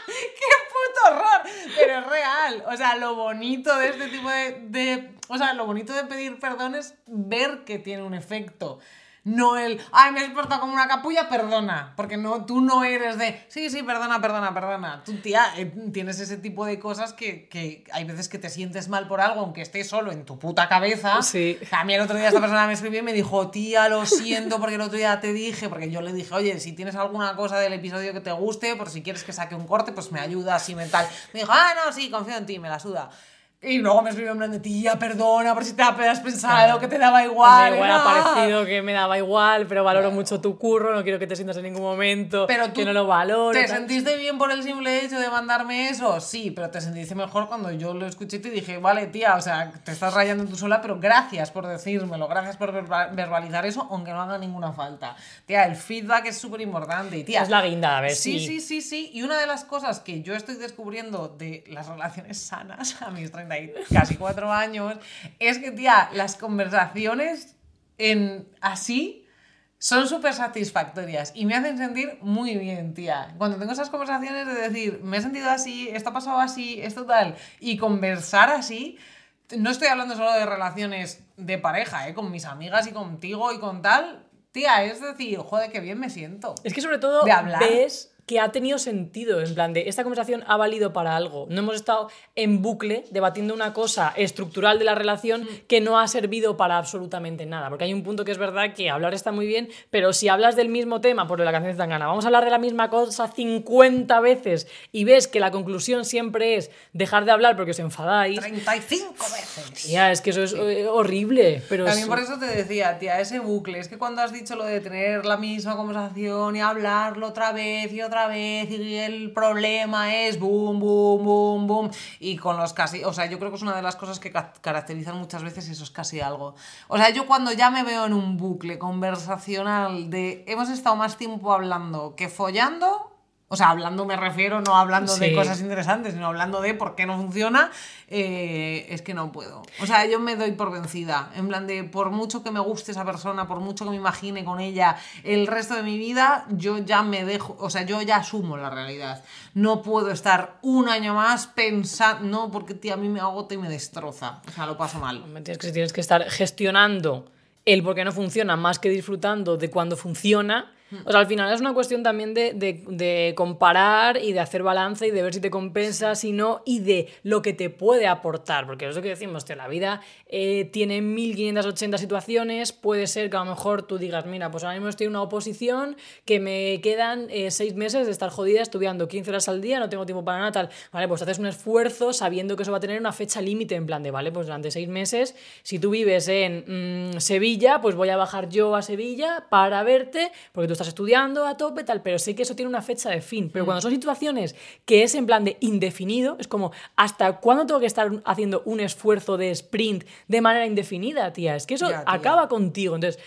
A: puto horror! Pero es real. O sea, lo bonito de este tipo de, de... O sea, lo bonito de pedir perdón es ver que tiene un efecto no el, ay, me he portado como una capulla, perdona. Porque no, tú no eres de, sí, sí, perdona, perdona, perdona. Tú, tía, eh, tienes ese tipo de cosas que, que, hay veces que te sientes mal por algo, aunque estés solo en tu puta cabeza.
B: Sí.
A: A mí el otro día esta persona me escribió y me dijo, tía, lo siento, porque el otro día te dije, porque yo le dije, oye, si tienes alguna cosa del episodio que te guste, por si quieres que saque un corte, pues me ayudas y mental. Me dijo, ah, no, sí, confío en ti, me la suda. Y luego me escribió en plan de tía, perdona por si te has pensado que te daba igual.
B: Me igual ha parecido que me daba igual, pero valoro mucho tu curro, no quiero que te sientas en ningún momento, pero que no lo valoro.
A: ¿Te sentiste bien por el simple hecho de mandarme eso? Sí, pero te sentiste mejor cuando yo lo escuché y te dije, vale, tía, o sea, te estás rayando tú sola, pero gracias por decírmelo, gracias por verbalizar eso, aunque no haga ninguna falta. Tía, el feedback es súper importante. tía,
B: es la guinda, a ver
A: Sí, sí, sí, sí. Y una de las cosas que yo estoy descubriendo de las relaciones sanas a mis 30 casi cuatro años, es que, tía, las conversaciones en así son súper satisfactorias y me hacen sentir muy bien, tía. Cuando tengo esas conversaciones de decir, me he sentido así, esto ha pasado así, esto tal, y conversar así, no estoy hablando solo de relaciones de pareja, ¿eh? con mis amigas y contigo y con tal, tía, es decir, joder, qué bien me siento.
B: Es que sobre todo de hablar. ves que ha tenido sentido, en plan de esta conversación ha valido para algo. No hemos estado en bucle debatiendo una cosa estructural de la relación mm. que no ha servido para absolutamente nada. Porque hay un punto que es verdad que hablar está muy bien, pero si hablas del mismo tema, por la canción de Tangana, vamos a hablar de la misma cosa 50 veces y ves que la conclusión siempre es dejar de hablar porque os enfadáis.
A: 35 veces.
B: Tía, es que eso es eh, horrible. Pero
A: También por eso te decía, tía, ese bucle, es que cuando has dicho lo de tener la misma conversación y hablarlo otra vez y otra vez y el problema es boom, boom, boom, boom. Y con los casi, o sea, yo creo que es una de las cosas que caracterizan muchas veces eso es casi algo. O sea, yo cuando ya me veo en un bucle conversacional de hemos estado más tiempo hablando que follando, o sea, hablando me refiero, no hablando de cosas interesantes, sino hablando de por qué no funciona, eh, es que no puedo. O sea, yo me doy por vencida. En plan de, por mucho que me guste esa persona, por mucho que me imagine con ella el resto de mi vida, yo ya me dejo, o sea, yo ya asumo la realidad. No puedo estar un año más pensando, no, porque tía, a mí me agota y me destroza. O sea, lo paso mal.
B: Tienes que, tienes que estar gestionando el por qué no funciona más que disfrutando de cuando funciona o sea, al final es una cuestión también de, de, de, comparar y de hacer balance y de ver si te compensa, si no, y de lo que te puede aportar. Porque es lo que decimos, tío, la vida eh, tiene 1580 situaciones. Puede ser que a lo mejor tú digas, mira, pues ahora mismo estoy en una oposición que me quedan eh, seis meses de estar jodida estudiando 15 horas al día, no tengo tiempo para nada, tal. Vale, pues haces un esfuerzo sabiendo que eso va a tener una fecha límite, en plan de, vale, pues durante seis meses, si tú vives en mm, Sevilla, pues voy a bajar yo a Sevilla para verte, porque tú estás estudiando a tope, tal, pero sé que eso tiene una fecha de fin. Pero mm. cuando son situaciones que es en plan de indefinido, es como, ¿hasta cuándo tengo que estar haciendo un esfuerzo de sprint de manera indefinida, tía? Es que eso acaba contigo. Entonces,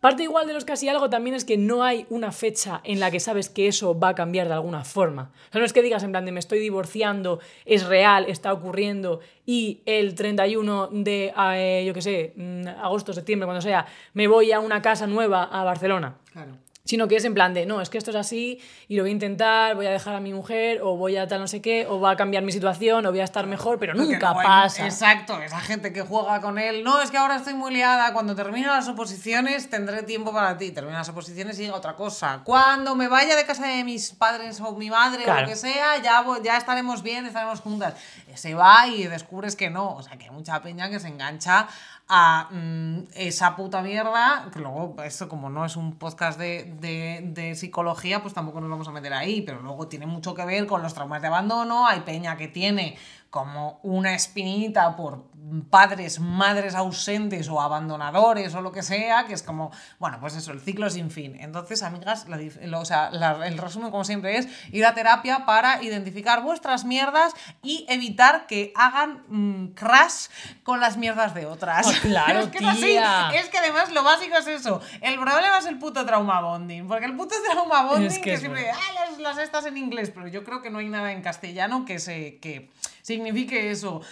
B: parte igual de los casi algo también es que no hay una fecha en la que sabes que eso va a cambiar de alguna forma. O sea, no es que digas en plan de me estoy divorciando, es real, está ocurriendo y el 31 de, eh, yo qué sé, mm, agosto, septiembre, cuando sea, me voy a una casa nueva a Barcelona.
A: Claro
B: sino que es en plan de, no, es que esto es así y lo voy a intentar, voy a dejar a mi mujer o voy a tal no sé qué, o va a cambiar mi situación o voy a estar mejor, pero nunca pasa.
A: Exacto, esa gente que juega con él, no, es que ahora estoy muy liada, cuando termine las oposiciones tendré tiempo para ti, termina las oposiciones y diga otra cosa. Cuando me vaya de casa de mis padres o mi madre o lo que sea, ya, ya estaremos bien, estaremos juntas. Se va y descubres que no, o sea, que hay mucha peña que se engancha a mm, esa puta mierda, que luego esto como no es un podcast de, de, de, psicología, pues tampoco nos vamos a meter ahí, pero luego tiene mucho que ver con los traumas de abandono, hay peña que tiene como una espinita por padres, madres ausentes o abandonadores o lo que sea, que es como, bueno, pues eso, el ciclo sin fin. Entonces, amigas, la dif- lo- o sea, la- el resumen, como siempre, es ir a terapia para identificar vuestras mierdas y evitar que hagan mm, crash con las mierdas de otras.
B: Ah, claro,
A: es que es así.
B: tía.
A: Es que además lo básico es eso. El problema es el puto trauma bonding. Porque el puto trauma bonding,
B: Es que
A: que,
B: es
A: siempre,
B: verdad.
A: ah, las, las estas en inglés, pero yo creo que no hay nada en castellano que se que signifique eso.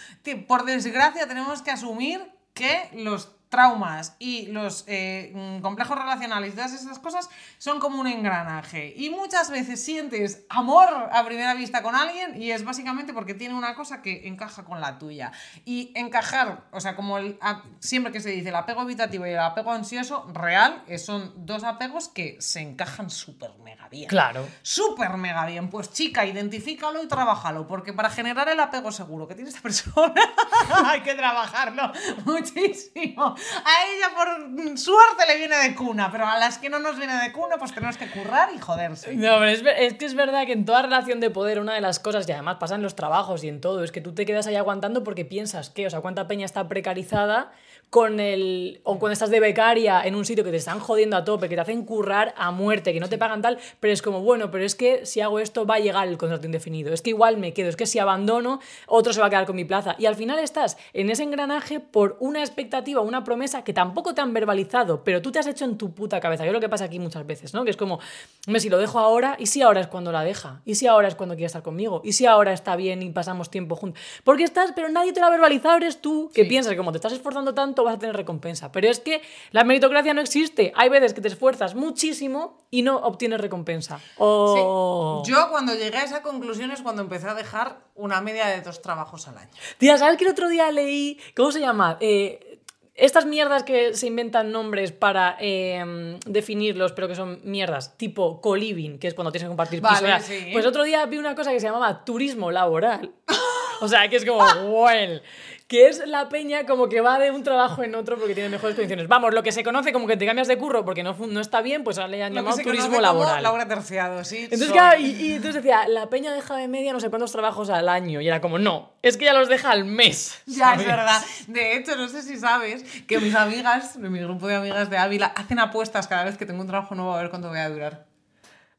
A: Por desgracia tenemos que asumir que los traumas y los eh, mm, complejos relacionales y todas esas cosas son como un engranaje. Y muchas veces sientes amor a primera vista con alguien y es básicamente porque tiene una cosa que encaja con la tuya. Y encajar, o sea, como el, a- siempre que se dice el apego evitativo y el apego ansioso, real, eh, son dos apegos que se encajan súper mega bien.
B: Claro.
A: Súper mega bien. Pues chica, identifícalo y trabájalo, porque para generar el apego seguro que tiene esta persona hay que trabajarlo muchísimo. A ella por suerte le viene de cuna, pero a las que no nos viene de cuna pues tenemos que currar y joderse.
B: No, pero es, es que es verdad que en toda relación de poder una de las cosas, y además pasa en los trabajos y en todo, es que tú te quedas ahí aguantando porque piensas que, o sea, cuánta peña está precarizada con el... o cuando estás de becaria en un sitio que te están jodiendo a tope, que te hacen currar a muerte, que no te pagan tal, pero es como, bueno, pero es que si hago esto va a llegar el contrato indefinido, es que igual me quedo, es que si abandono, otro se va a quedar con mi plaza. Y al final estás en ese engranaje por una expectativa, una promesa que tampoco te han verbalizado, pero tú te has hecho en tu puta cabeza. Yo lo que pasa aquí muchas veces, ¿no? Que es como, "Hombre, si lo dejo ahora, ¿y si ahora es cuando la deja? ¿Y si ahora es cuando quiere estar conmigo? ¿Y si ahora está bien y pasamos tiempo juntos? Porque estás, pero nadie te lo ha verbalizado, eres tú, que
A: Sí.
B: piensas que como te estás esforzando tanto vas a tener recompensa. Pero es que la meritocracia no existe. Hay veces que te esfuerzas muchísimo y no obtienes recompensa. O...
A: Sí. Yo cuando llegué a esa conclusión es cuando empecé a dejar una media de dos trabajos al año.
B: Tía, ¿sabes que el otro día leí. ¿Cómo se llama? Eh, estas mierdas que se inventan nombres para eh, definirlos, pero que son mierdas, tipo co-living, que es cuando tienes que compartir piso.
A: Vale, sí.
B: Pues otro día vi una cosa que se llamaba turismo laboral. O sea, que es como, well, que es la peña como que va de un trabajo en otro porque tiene mejores condiciones. Vamos, lo que se conoce como que te cambias de curro porque no, no está bien, pues ahora le han
A: Lo
B: llamado turismo laboral.
A: Laura Terciado, sí.
B: Entonces, claro, y, y entonces decía, la peña deja de media no sé cuántos trabajos al año. Y era como, no, es que ya los deja al mes.
A: Ya, es verdad. De hecho, no sé si sabes que mis amigas, mi grupo de amigas de Ávila, hacen apuestas cada vez que tengo un trabajo nuevo a ver cuánto voy a durar.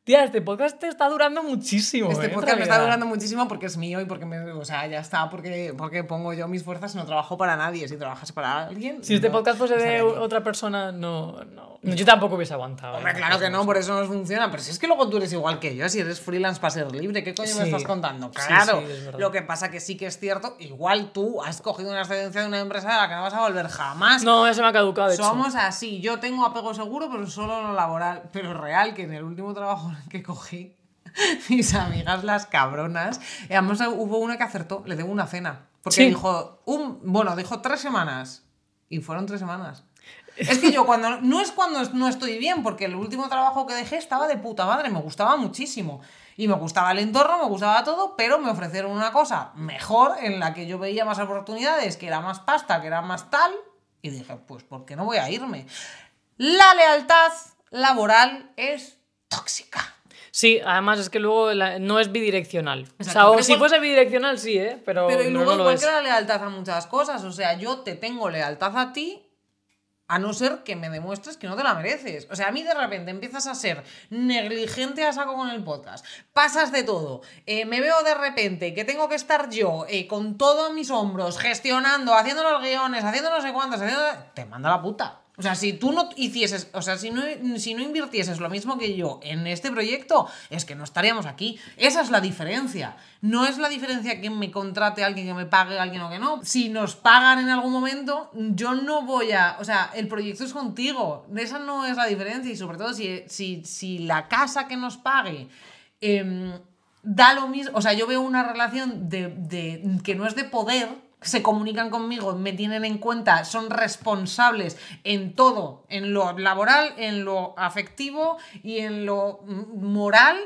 B: Tía, este podcast te está durando muchísimo.
A: Este
B: ¿eh?
A: podcast me está durando muchísimo porque es mío y porque me, o sea, ya está, porque, porque pongo yo mis fuerzas y no trabajo para nadie. Si trabajas para alguien.
B: Si este podcast fuese de otra persona, no, no. Yo tampoco hubiese aguantado.
A: Hombre,
B: ¿eh?
A: claro que no, por eso no funciona. Pero si es que luego tú eres igual que yo, si eres freelance para ser libre, ¿qué coño me estás contando? Claro.
B: sí, es.
A: Lo que pasa que sí que es cierto, igual tú has cogido una excedencia de una empresa de la que no vas a volver jamás.
B: No, ya se me ha caducado, de hecho.
A: Somos así. Yo tengo apego seguro, pero solo lo laboral. Pero real, que en el último trabajo que cogí, mis amigas las cabronas, y además hubo una que acertó, le debo una cena. Porque
B: Sí.
A: dijo, un, bueno, dijo tres semanas. Y fueron tres semanas. Es que yo cuando no es cuando no estoy bien, porque el último trabajo que dejé estaba de puta madre, me gustaba muchísimo. Y me gustaba el entorno, me gustaba todo, pero me ofrecieron una cosa mejor en la que yo veía más oportunidades, que era más pasta, que era más tal. Y dije, pues, ¿por qué no voy a irme? La lealtad laboral es tóxica.
B: Sí, además es que luego la- no es bidireccional. O sea, o si fuese bidireccional, sí, ¿eh? Pero,
A: Pero y
B: no,
A: luego
B: no es.
A: que la lealtad a muchas cosas. O sea, yo te tengo lealtad a ti a no ser que me demuestres que no te la mereces. O sea, a mí de repente empiezas a ser negligente a saco con el podcast. Pasas de todo. Eh, me veo de repente que tengo que estar yo eh, con todo a mis hombros, gestionando, haciendo los guiones, haciendo no sé cuántos, haciendo... Te manda la puta. O sea, si tú no hicieses, o sea, si no, si no invirtieses lo mismo que yo en este proyecto, es que no estaríamos aquí. Esa es la diferencia. No es la diferencia que me contrate alguien, que me pague alguien o que no. Si nos pagan en algún momento, yo no voy a. O sea, el proyecto es contigo. Esa no es la diferencia. Y sobre todo, si, si, si la casa que nos pague. em, da lo mismo. O sea, yo veo una relación de, de- que no es de poder. Se comunican conmigo, me tienen en cuenta, son responsables en todo, en lo laboral, en lo afectivo y en lo moral.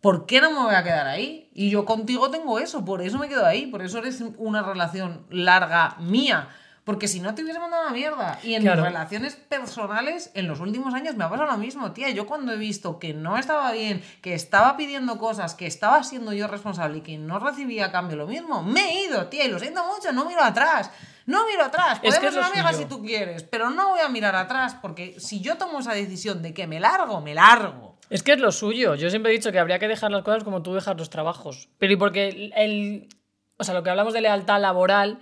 A: ¿Por qué no me voy a quedar ahí? Y yo contigo tengo eso, por eso me quedo ahí, por eso eres una relación larga mía. Porque si no te hubiese mandado a la mierda. Y en
B: Claro.
A: mis relaciones personales, en los últimos años me ha pasado lo mismo, tía. Yo cuando he visto que no estaba bien, que estaba pidiendo cosas, que estaba siendo yo responsable y que no recibía a cambio lo mismo, me he ido, tía. Y lo siento mucho, no miro atrás. No miro atrás. Podemos
B: que es
A: ser
B: lo
A: amigas si tú quieres, pero no voy a mirar atrás porque si yo tomo esa decisión de que me largo, me largo.
B: Es que es lo suyo. Yo siempre he dicho que habría que dejar las cosas como tú dejas los trabajos. Pero y porque el- o sea, lo que hablamos de lealtad laboral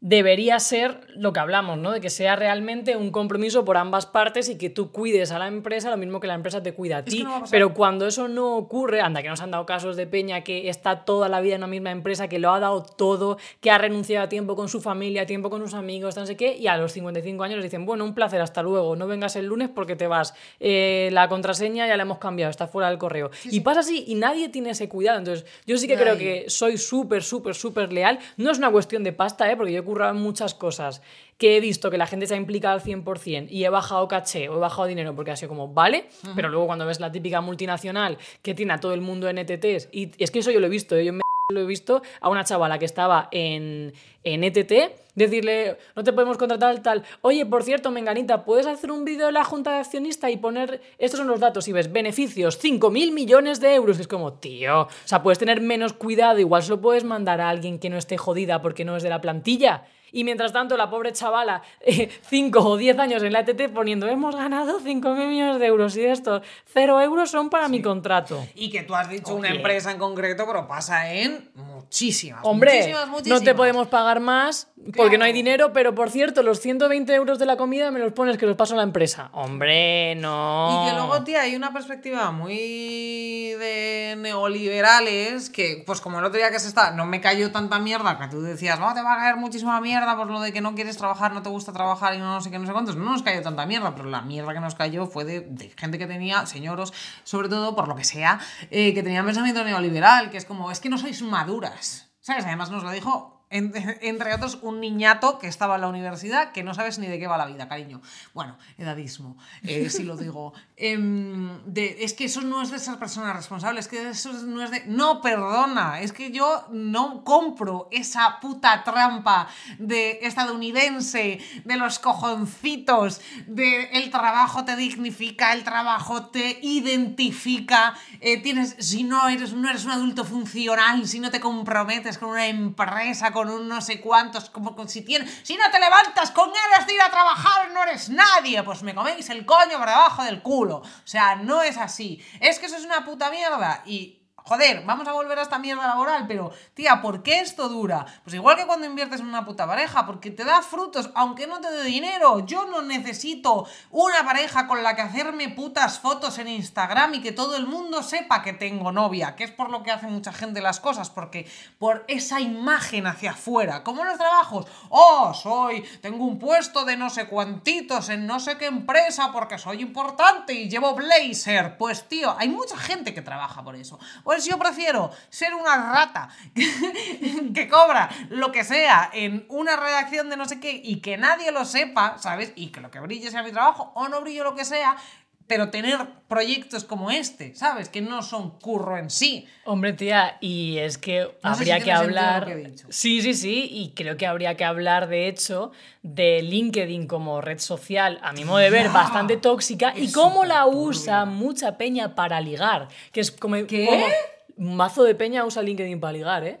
B: debería ser lo que hablamos, ¿no? De que sea realmente un compromiso por ambas partes y que tú cuides a la empresa lo mismo que la empresa te cuida a ti.
A: no a.
B: Pero cuando eso no ocurre, anda, que nos han dado casos de Peña que está toda la vida en una misma empresa, que lo ha dado todo, que ha renunciado a tiempo con su familia, a tiempo con sus amigos, no sé qué, y a los 55 años les dicen, bueno, un placer, hasta luego, no vengas el lunes porque te vas. Eh, la contraseña ya la hemos cambiado, está fuera del correo. y pasa así y nadie tiene ese cuidado. Entonces, yo sí que creo que soy súper, súper, súper leal. No es una cuestión de pasta, ¿eh? porque yo currado en muchas cosas que he visto que la gente se ha implicado al 100% y he bajado caché o he bajado dinero porque ha sido como, vale, pero luego cuando ves la típica multinacional que tiene a todo el mundo en ETTs, y es que eso yo lo he visto, ¿eh? yo me lo he visto a una chavala que estaba en, en ETT, decirle, no te podemos contratar tal, oye, por cierto, Menganita, ¿puedes hacer un vídeo de la junta de accionista y poner, estos son los datos, y ves, beneficios, 5.000 millones de euros, que es como, tío, o sea, puedes tener menos cuidado, igual se lo puedes mandar a alguien que no esté jodida porque no es de la plantilla. Y mientras tanto, la pobre chavala, 5 o 10 años en la ETT poniendo, hemos ganado 5.000 millones de euros y estos 0 euros son para mi contrato.
A: Y que tú has dicho una empresa en concreto, pero pasa en muchísimas.
B: Hombre,
A: muchísimas,
B: no te podemos pagar más porque no hay dinero, pero por cierto, los 120 euros de la comida me los pones que los paso a la empresa. Hombre, no.
A: Y que luego, tía, hay una perspectiva muy de neoliberales que, pues como el otro día que se está, no me cayó tanta mierda que tú decías, no, te va a caer muchísima mierda por lo de que no quieres trabajar, no te gusta trabajar y no, sé qué, no sé cuántos. No nos cayó tanta mierda, pero la mierda que nos cayó fue de, de gente que tenía, señoros, sobre todo por lo que sea, eh, que tenían pensamiento neoliberal, que es como, es que no sois maduras. ¿Sabes? Además nos lo dijo en- entre otros, un niñato que estaba en la universidad que no sabes ni de qué va la vida, cariño. Bueno, edadismo, eh, si lo digo. Em, de- es que eso no es de ser persona responsable, es que eso no es de... No, perdona, es que yo no compro esa puta trampa de estadounidense, de los cojoncitos, de el trabajo te dignifica, el trabajo te identifica, eh, tienes, si no eres, no eres un adulto funcional, si no te comprometes con una empresa, con un no sé cuántos, como con- si tienes, si no te levantas con ganas de ir a trabajar, no eres nadie, pues me coméis el coño por debajo del culo. O sea, no es así. Es que eso es una puta mierda y Joder, vamos a volver a esta mierda laboral, pero tía, ¿por qué esto dura? Pues igual que cuando inviertes en una puta pareja, porque te da frutos, aunque no te dé dinero. Yo no necesito una pareja con la que hacerme putas fotos en Instagram y que todo el mundo sepa que tengo novia, que es por lo que hace mucha gente las cosas, porque por esa imagen hacia afuera, como los trabajos, oh, soy, tengo un puesto de no sé cuantitos en no sé qué empresa porque soy importante y llevo blazer. Pues tío, hay mucha gente que trabaja por eso. Pues yo prefiero ser una rata que cobra lo que sea en una redacción de no sé qué y que nadie lo sepa, ¿sabes? Y que lo que brille sea mi trabajo o no brille lo que sea, pero tener proyectos como este, ¿sabes? Que no son curro en sí.
B: Hombre, tía, y es que
A: No sé si
B: habría que hablar.
A: que he dicho.
B: Sí, sí, sí, y creo que habría que hablar, de hecho, de LinkedIn como red social, a mi modo de ver, bastante tóxica, y cómo la usa mucha peña para ligar. Que es como.
A: ¿Qué?
B: como- mazo de peña usa LinkedIn para ligar, ¿eh?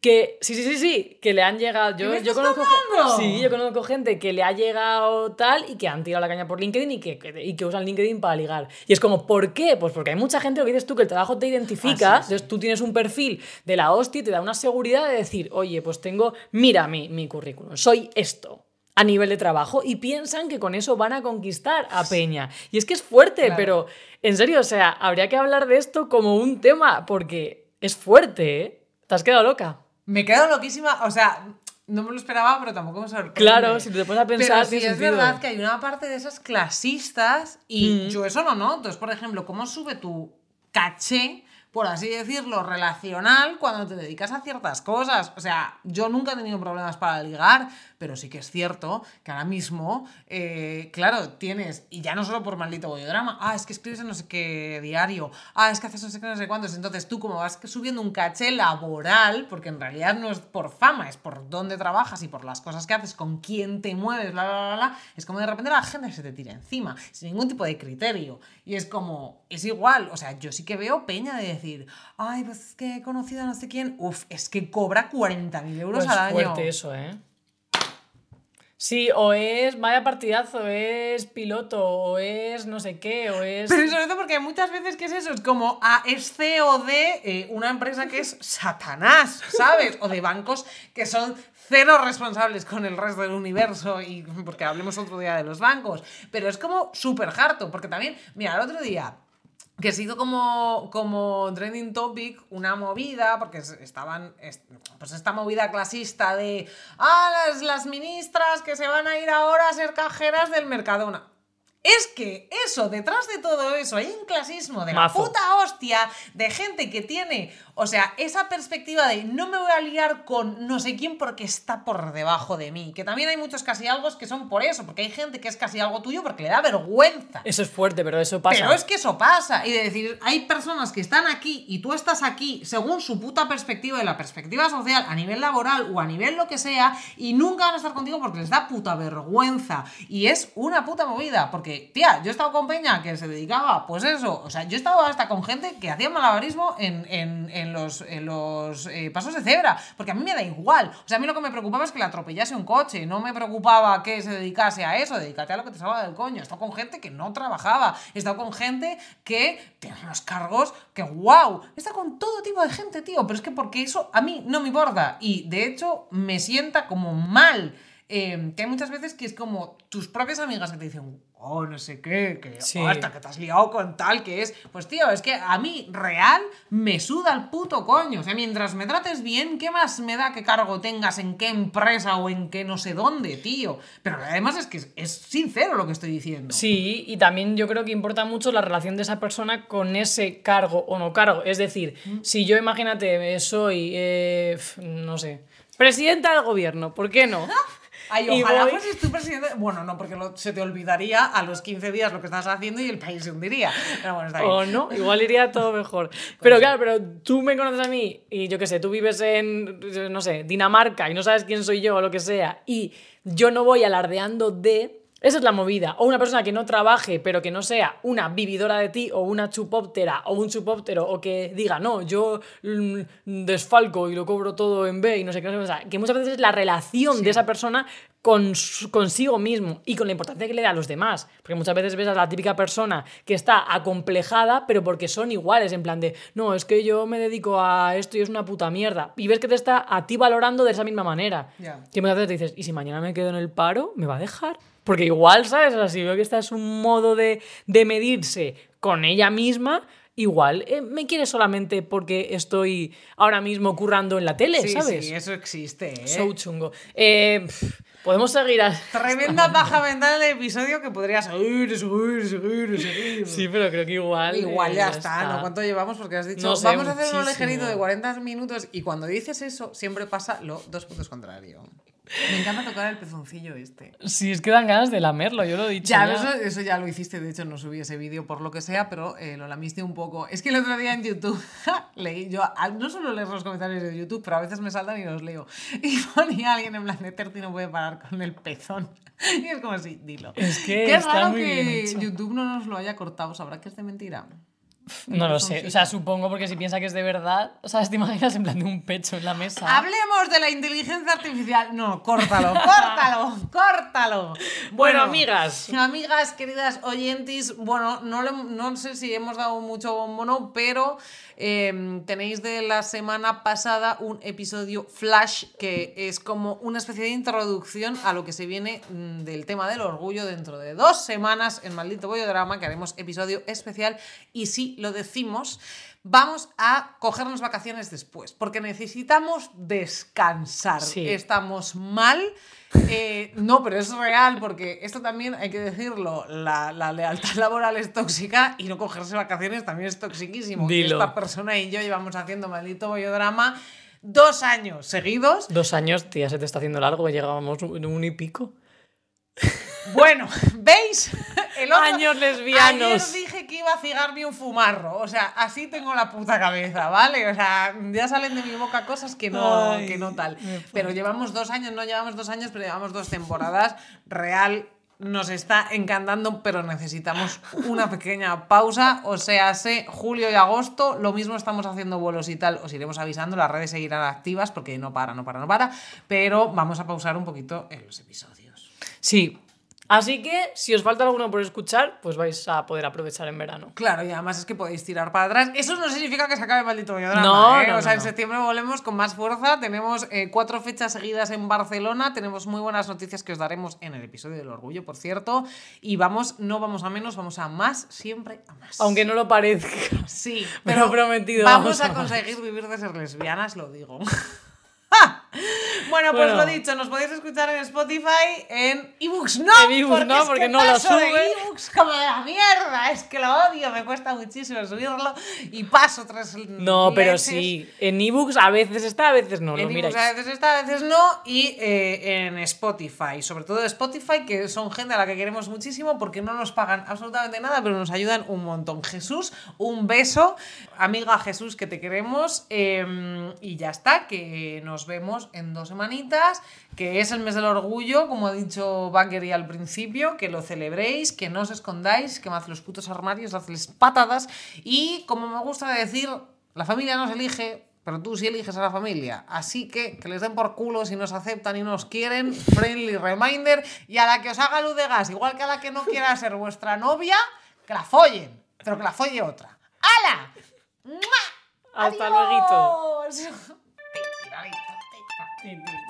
B: Que sí, sí, sí, sí, que le han llegado. Yo,
A: me
B: yo
A: estás
B: conozco,
A: contando?
B: sí, yo conozco gente que le ha llegado tal y que han tirado la caña por LinkedIn y que, que- y que usan LinkedIn para ligar. Y es como, ¿por qué? Pues porque hay mucha gente, lo que dices tú, que el trabajo te identifica.
A: Ah, sí, sí.
B: Entonces tú tienes un perfil de la hostia y te da una seguridad de decir, oye, pues tengo, mira mi, mi currículum, soy esto a nivel de trabajo y piensan que con eso van a conquistar a Peña. Y es que es fuerte,
A: Claro.
B: pero en serio, o sea, habría que hablar de esto como un tema porque es fuerte, ¿eh? ¿Te has quedado loca?
A: Me quedo loquísima, o sea, no me lo esperaba, pero tampoco me sorprende.
B: Claro, si te pones a pensar,
A: Pero sí es
B: sentido.
A: verdad que hay una parte de esas clasistas y
B: Mm.
A: yo eso lo noto. Es, por ejemplo, cómo sube tu caché por así decirlo, relacional cuando te dedicas a ciertas cosas. O sea, yo nunca he tenido problemas para ligar, pero sí que es cierto que ahora mismo, eh, claro, tienes, y ya no solo por maldito bollodrama, ah, es que escribes en no sé qué diario, ah, es que haces no sé qué, no sé cuántos, entonces tú como vas subiendo un caché laboral, porque en realidad no es por fama, es por dónde trabajas y por las cosas que haces, con quién te mueves, bla, bla, bla, bla, es como de repente la gente se te tira encima, sin ningún tipo de criterio. Y es como, es igual, o sea, yo sí que veo peña de decir, ay, pues es que he conocido a no sé quién, uf, es que cobra 40.000 euros
B: Pues
A: al año.
B: fuerte eso, ¿eh? Sí, o es vaya partidazo, es piloto, o es no sé qué, o es...
A: Pero sobre todo porque muchas veces, ¿qué es eso? Es como, ah, es CEO de eh, una empresa que es Satanás, ¿sabes? O de bancos que son cero responsables con el resto del universo, y porque hablemos otro día de los bancos. Pero es como súper harto, porque también, mira, el otro día que se hizo como, como trending topic una movida, porque es- estaban, es- pues esta movida clasista de, ah, las, las ministras que se van a ir ahora a ser cajeras del Mercadona. Es que eso, detrás de todo eso, hay un clasismo de la puta hostia de gente que tiene, o sea, esa perspectiva de no me voy a liar con no sé quién porque está por debajo de mí. Que también hay muchos casi algo que son por eso, porque hay gente que es casi algo tuyo porque le da vergüenza.
B: Eso es fuerte, pero eso pasa.
A: Pero es que eso pasa. Y de decir, hay personas que están aquí y tú estás aquí según su puta perspectiva y la perspectiva social a nivel laboral o a nivel lo que sea y nunca van a estar contigo porque les da puta vergüenza. Y es una puta movida. Porque, tía, yo he estado con Peña que se dedicaba, pues eso. O sea, yo he estado hasta con gente que hacía malabarismo en, en- en los, en los eh, pasos de cebra. Porque a mí me da igual. O sea, a mí lo que me preocupaba es que le atropellase un coche. No me preocupaba que se dedicase a eso. Dedícate a lo que te salga del coño. He estado con gente que no trabajaba. He estado con gente que tiene unos cargos que, wow. He estado con todo tipo de gente, tío. Pero es que porque eso a mí no me importa. Y de hecho me sienta como mal. Eh, que hay muchas veces que es como tus propias amigas que te dicen, oh, no sé qué, que
B: Sí.
A: oh, hasta que te has liado con tal que es. Pues tío, es que a mí real me suda el puto coño. O sea, mientras me trates bien, ¿qué más me da que cargo tengas en qué empresa o en qué no sé dónde, tío? Pero además es que es, es sincero lo que estoy diciendo.
B: Sí, y también yo creo que importa mucho la relación de esa persona con ese cargo o no cargo. Es decir, si yo, imagínate, soy, eh, no sé, presidenta del gobierno, ¿por qué no?
A: Ay, ojalá
B: voy-
A: fueses tú presidente. Bueno, no, porque lo- se te olvidaría a los 15 días lo que estás haciendo y el país se hundiría. Pero bueno, está bien.
B: O no, igual iría todo mejor. Pero claro, pero tú me conoces a mí y yo qué sé, tú vives en, no sé, Dinamarca y no sabes quién soy yo o lo que sea, y yo no voy alardeando de... Esa es la movida. O una persona que no trabaje, pero que no sea una vividora de ti, o una chupóptera, o un chupóptero, o que diga, no, yo mm, desfalco y lo cobro todo en B y no sé qué. no sé qué. Que muchas veces es la relación de esa persona con consigo mismo y con la importancia que le da a los demás. Porque muchas veces ves a la típica persona que está acomplejada, pero porque son iguales, en plan de, no, es que yo me dedico a esto y es una puta mierda. Y ves que te está a ti valorando de esa misma manera. Que muchas veces te dices, ¿y si mañana me quedo en el paro, me va a dejar? Porque igual, ¿sabes? O sea, si veo que esta es un modo de, de medirse con ella misma, igual eh, me quiere solamente porque estoy ahora mismo currando en la tele,
A: Sí,
B: ¿sabes?
A: sí, eso existe, ¿eh?
B: So chungo. Eh, Podemos seguir a...
A: Tremenda paja mental de episodio que podría seguir, seguir, seguir, seguir.
B: Sí, pero creo que igual.
A: Igual
B: eh,
A: ya está, ¿no? ¿Cuánto llevamos? Porque has dicho,
B: No sé,
A: vamos a hacer
B: muchísimo.
A: ligerito de 40 minutos y cuando dices eso, siempre pasa lo dos puntos contrario. Me encanta tocar el pezoncillo este.
B: Sí, es que dan ganas de lamerlo, yo lo he dicho.
A: Ya,
B: ya.
A: Eso, eso ya lo hiciste, de hecho no subí ese vídeo por lo que sea, pero eh, lo lamiste un poco. Es que el otro día en YouTube leí, yo no solo leer los comentarios de YouTube, pero a veces me saltan y los leo. Y ponía alguien en plan de Terti no puede parar con el pezón. Y es como así, dilo.
B: Es que
A: Qué
B: está
A: raro
B: muy bien
A: que
B: hecho.
A: YouTube no nos lo haya cortado, sabrá que es de mentira.
B: No lo sé. O sea, supongo porque si piensa que es de verdad, o sea, te imaginas en plan de un pecho en la mesa.
A: Hablemos de la inteligencia artificial. No, córtalo, córtalo, córtalo.
B: Bueno, amigas.
A: Amigas, queridas oyentes, bueno, no, le- no sé si hemos dado mucho bombo, no, pero eh, tenéis de la semana pasada un episodio flash que es como una especie de introducción a lo que se viene mm, del tema del orgullo dentro de dos semanas en Maldito Bollo Drama, que haremos episodio especial y sí lo decimos. vamos a cogernos vacaciones después, porque necesitamos descansar.
B: Sí.
A: Estamos mal. Eh, no, pero es real, porque esto también hay que decirlo, la, la lealtad laboral es tóxica y no cogerse vacaciones también es toxiquísimo.
B: Dilo.
A: Esta persona y yo llevamos haciendo maldito bollodrama dos años seguidos.
B: Dos años, tía, se te está haciendo largo, llegábamos un, un y pico.
A: Bueno, ¿veis? El otro-
B: Años lesbianos.
A: Ayer dije que iba a cigarme un fumarro. O sea, así tengo la puta cabeza, ¿vale? O sea, ya salen de mi boca cosas que no,
B: Ay,
A: que no tal. Pero llevamos dos años, no llevamos dos años, pero llevamos dos temporadas. Real nos está encantando, pero necesitamos una pequeña pausa. O sea, sé julio y agosto, lo mismo estamos haciendo vuelos y tal. Os iremos avisando, las redes seguirán activas porque no para, no para, no para. Pero vamos a pausar un poquito en los episodios.
B: Sí. Así que, si os falta alguno por escuchar, pues vais a poder aprovechar en verano.
A: Claro, y además es que podéis tirar para atrás. Eso no significa que se acabe el maldito bollodrama,
B: No,
A: ¿eh?
B: no,
A: O sea,
B: no,
A: en
B: no.
A: septiembre volvemos con más fuerza. Tenemos eh, cuatro fechas seguidas en Barcelona. Tenemos muy buenas noticias que os daremos en el episodio del orgullo, por cierto. Y vamos, no vamos a menos, vamos a más, siempre a más.
B: Aunque no lo parezca.
A: Sí,
B: Pero
A: pero
B: prometido,
A: Vamos
B: vamos
A: a
B: a
A: conseguir vivir de ser lesbianas, lo digo. bueno, pues
B: Bueno.
A: lo dicho, nos podéis escuchar en Spotify, en ebooks no,
B: En ebooks no,
A: es
B: porque
A: que
B: no lo sube.
A: ebooks como de la mierda, es que lo odio, me cuesta muchísimo subirlo y paso tres
B: No, pero
A: leches.
B: sí. En ebooks a veces está, a veces no. Lo
A: En
B: miráis.
A: ebooks a veces está, a veces no. Y eh, en Spotify, sobre todo Spotify, que son gente a la que queremos muchísimo porque no nos pagan absolutamente nada, pero nos ayudan un montón. Jesús, un beso. Amiga Jesús, que te queremos. eh, y ya está, que nos vemos en dos semanitas, que es el mes del orgullo, como ha dicho Baggery al principio, que lo celebréis, que no os escondáis, que más los putos armarios, hazles patadas. Y como me gusta decir, la familia no se elige, pero tú sí eliges a la familia. Así que que les den por culo si nos aceptan y nos quieren. Friendly reminder. Y a la que os haga luz de gas, igual que a la que no quiera ser vuestra novia, que la follen. Pero que la folle otra. ¡Hala! ¡Mua!
B: Hasta luego.
A: Tiradito, tira.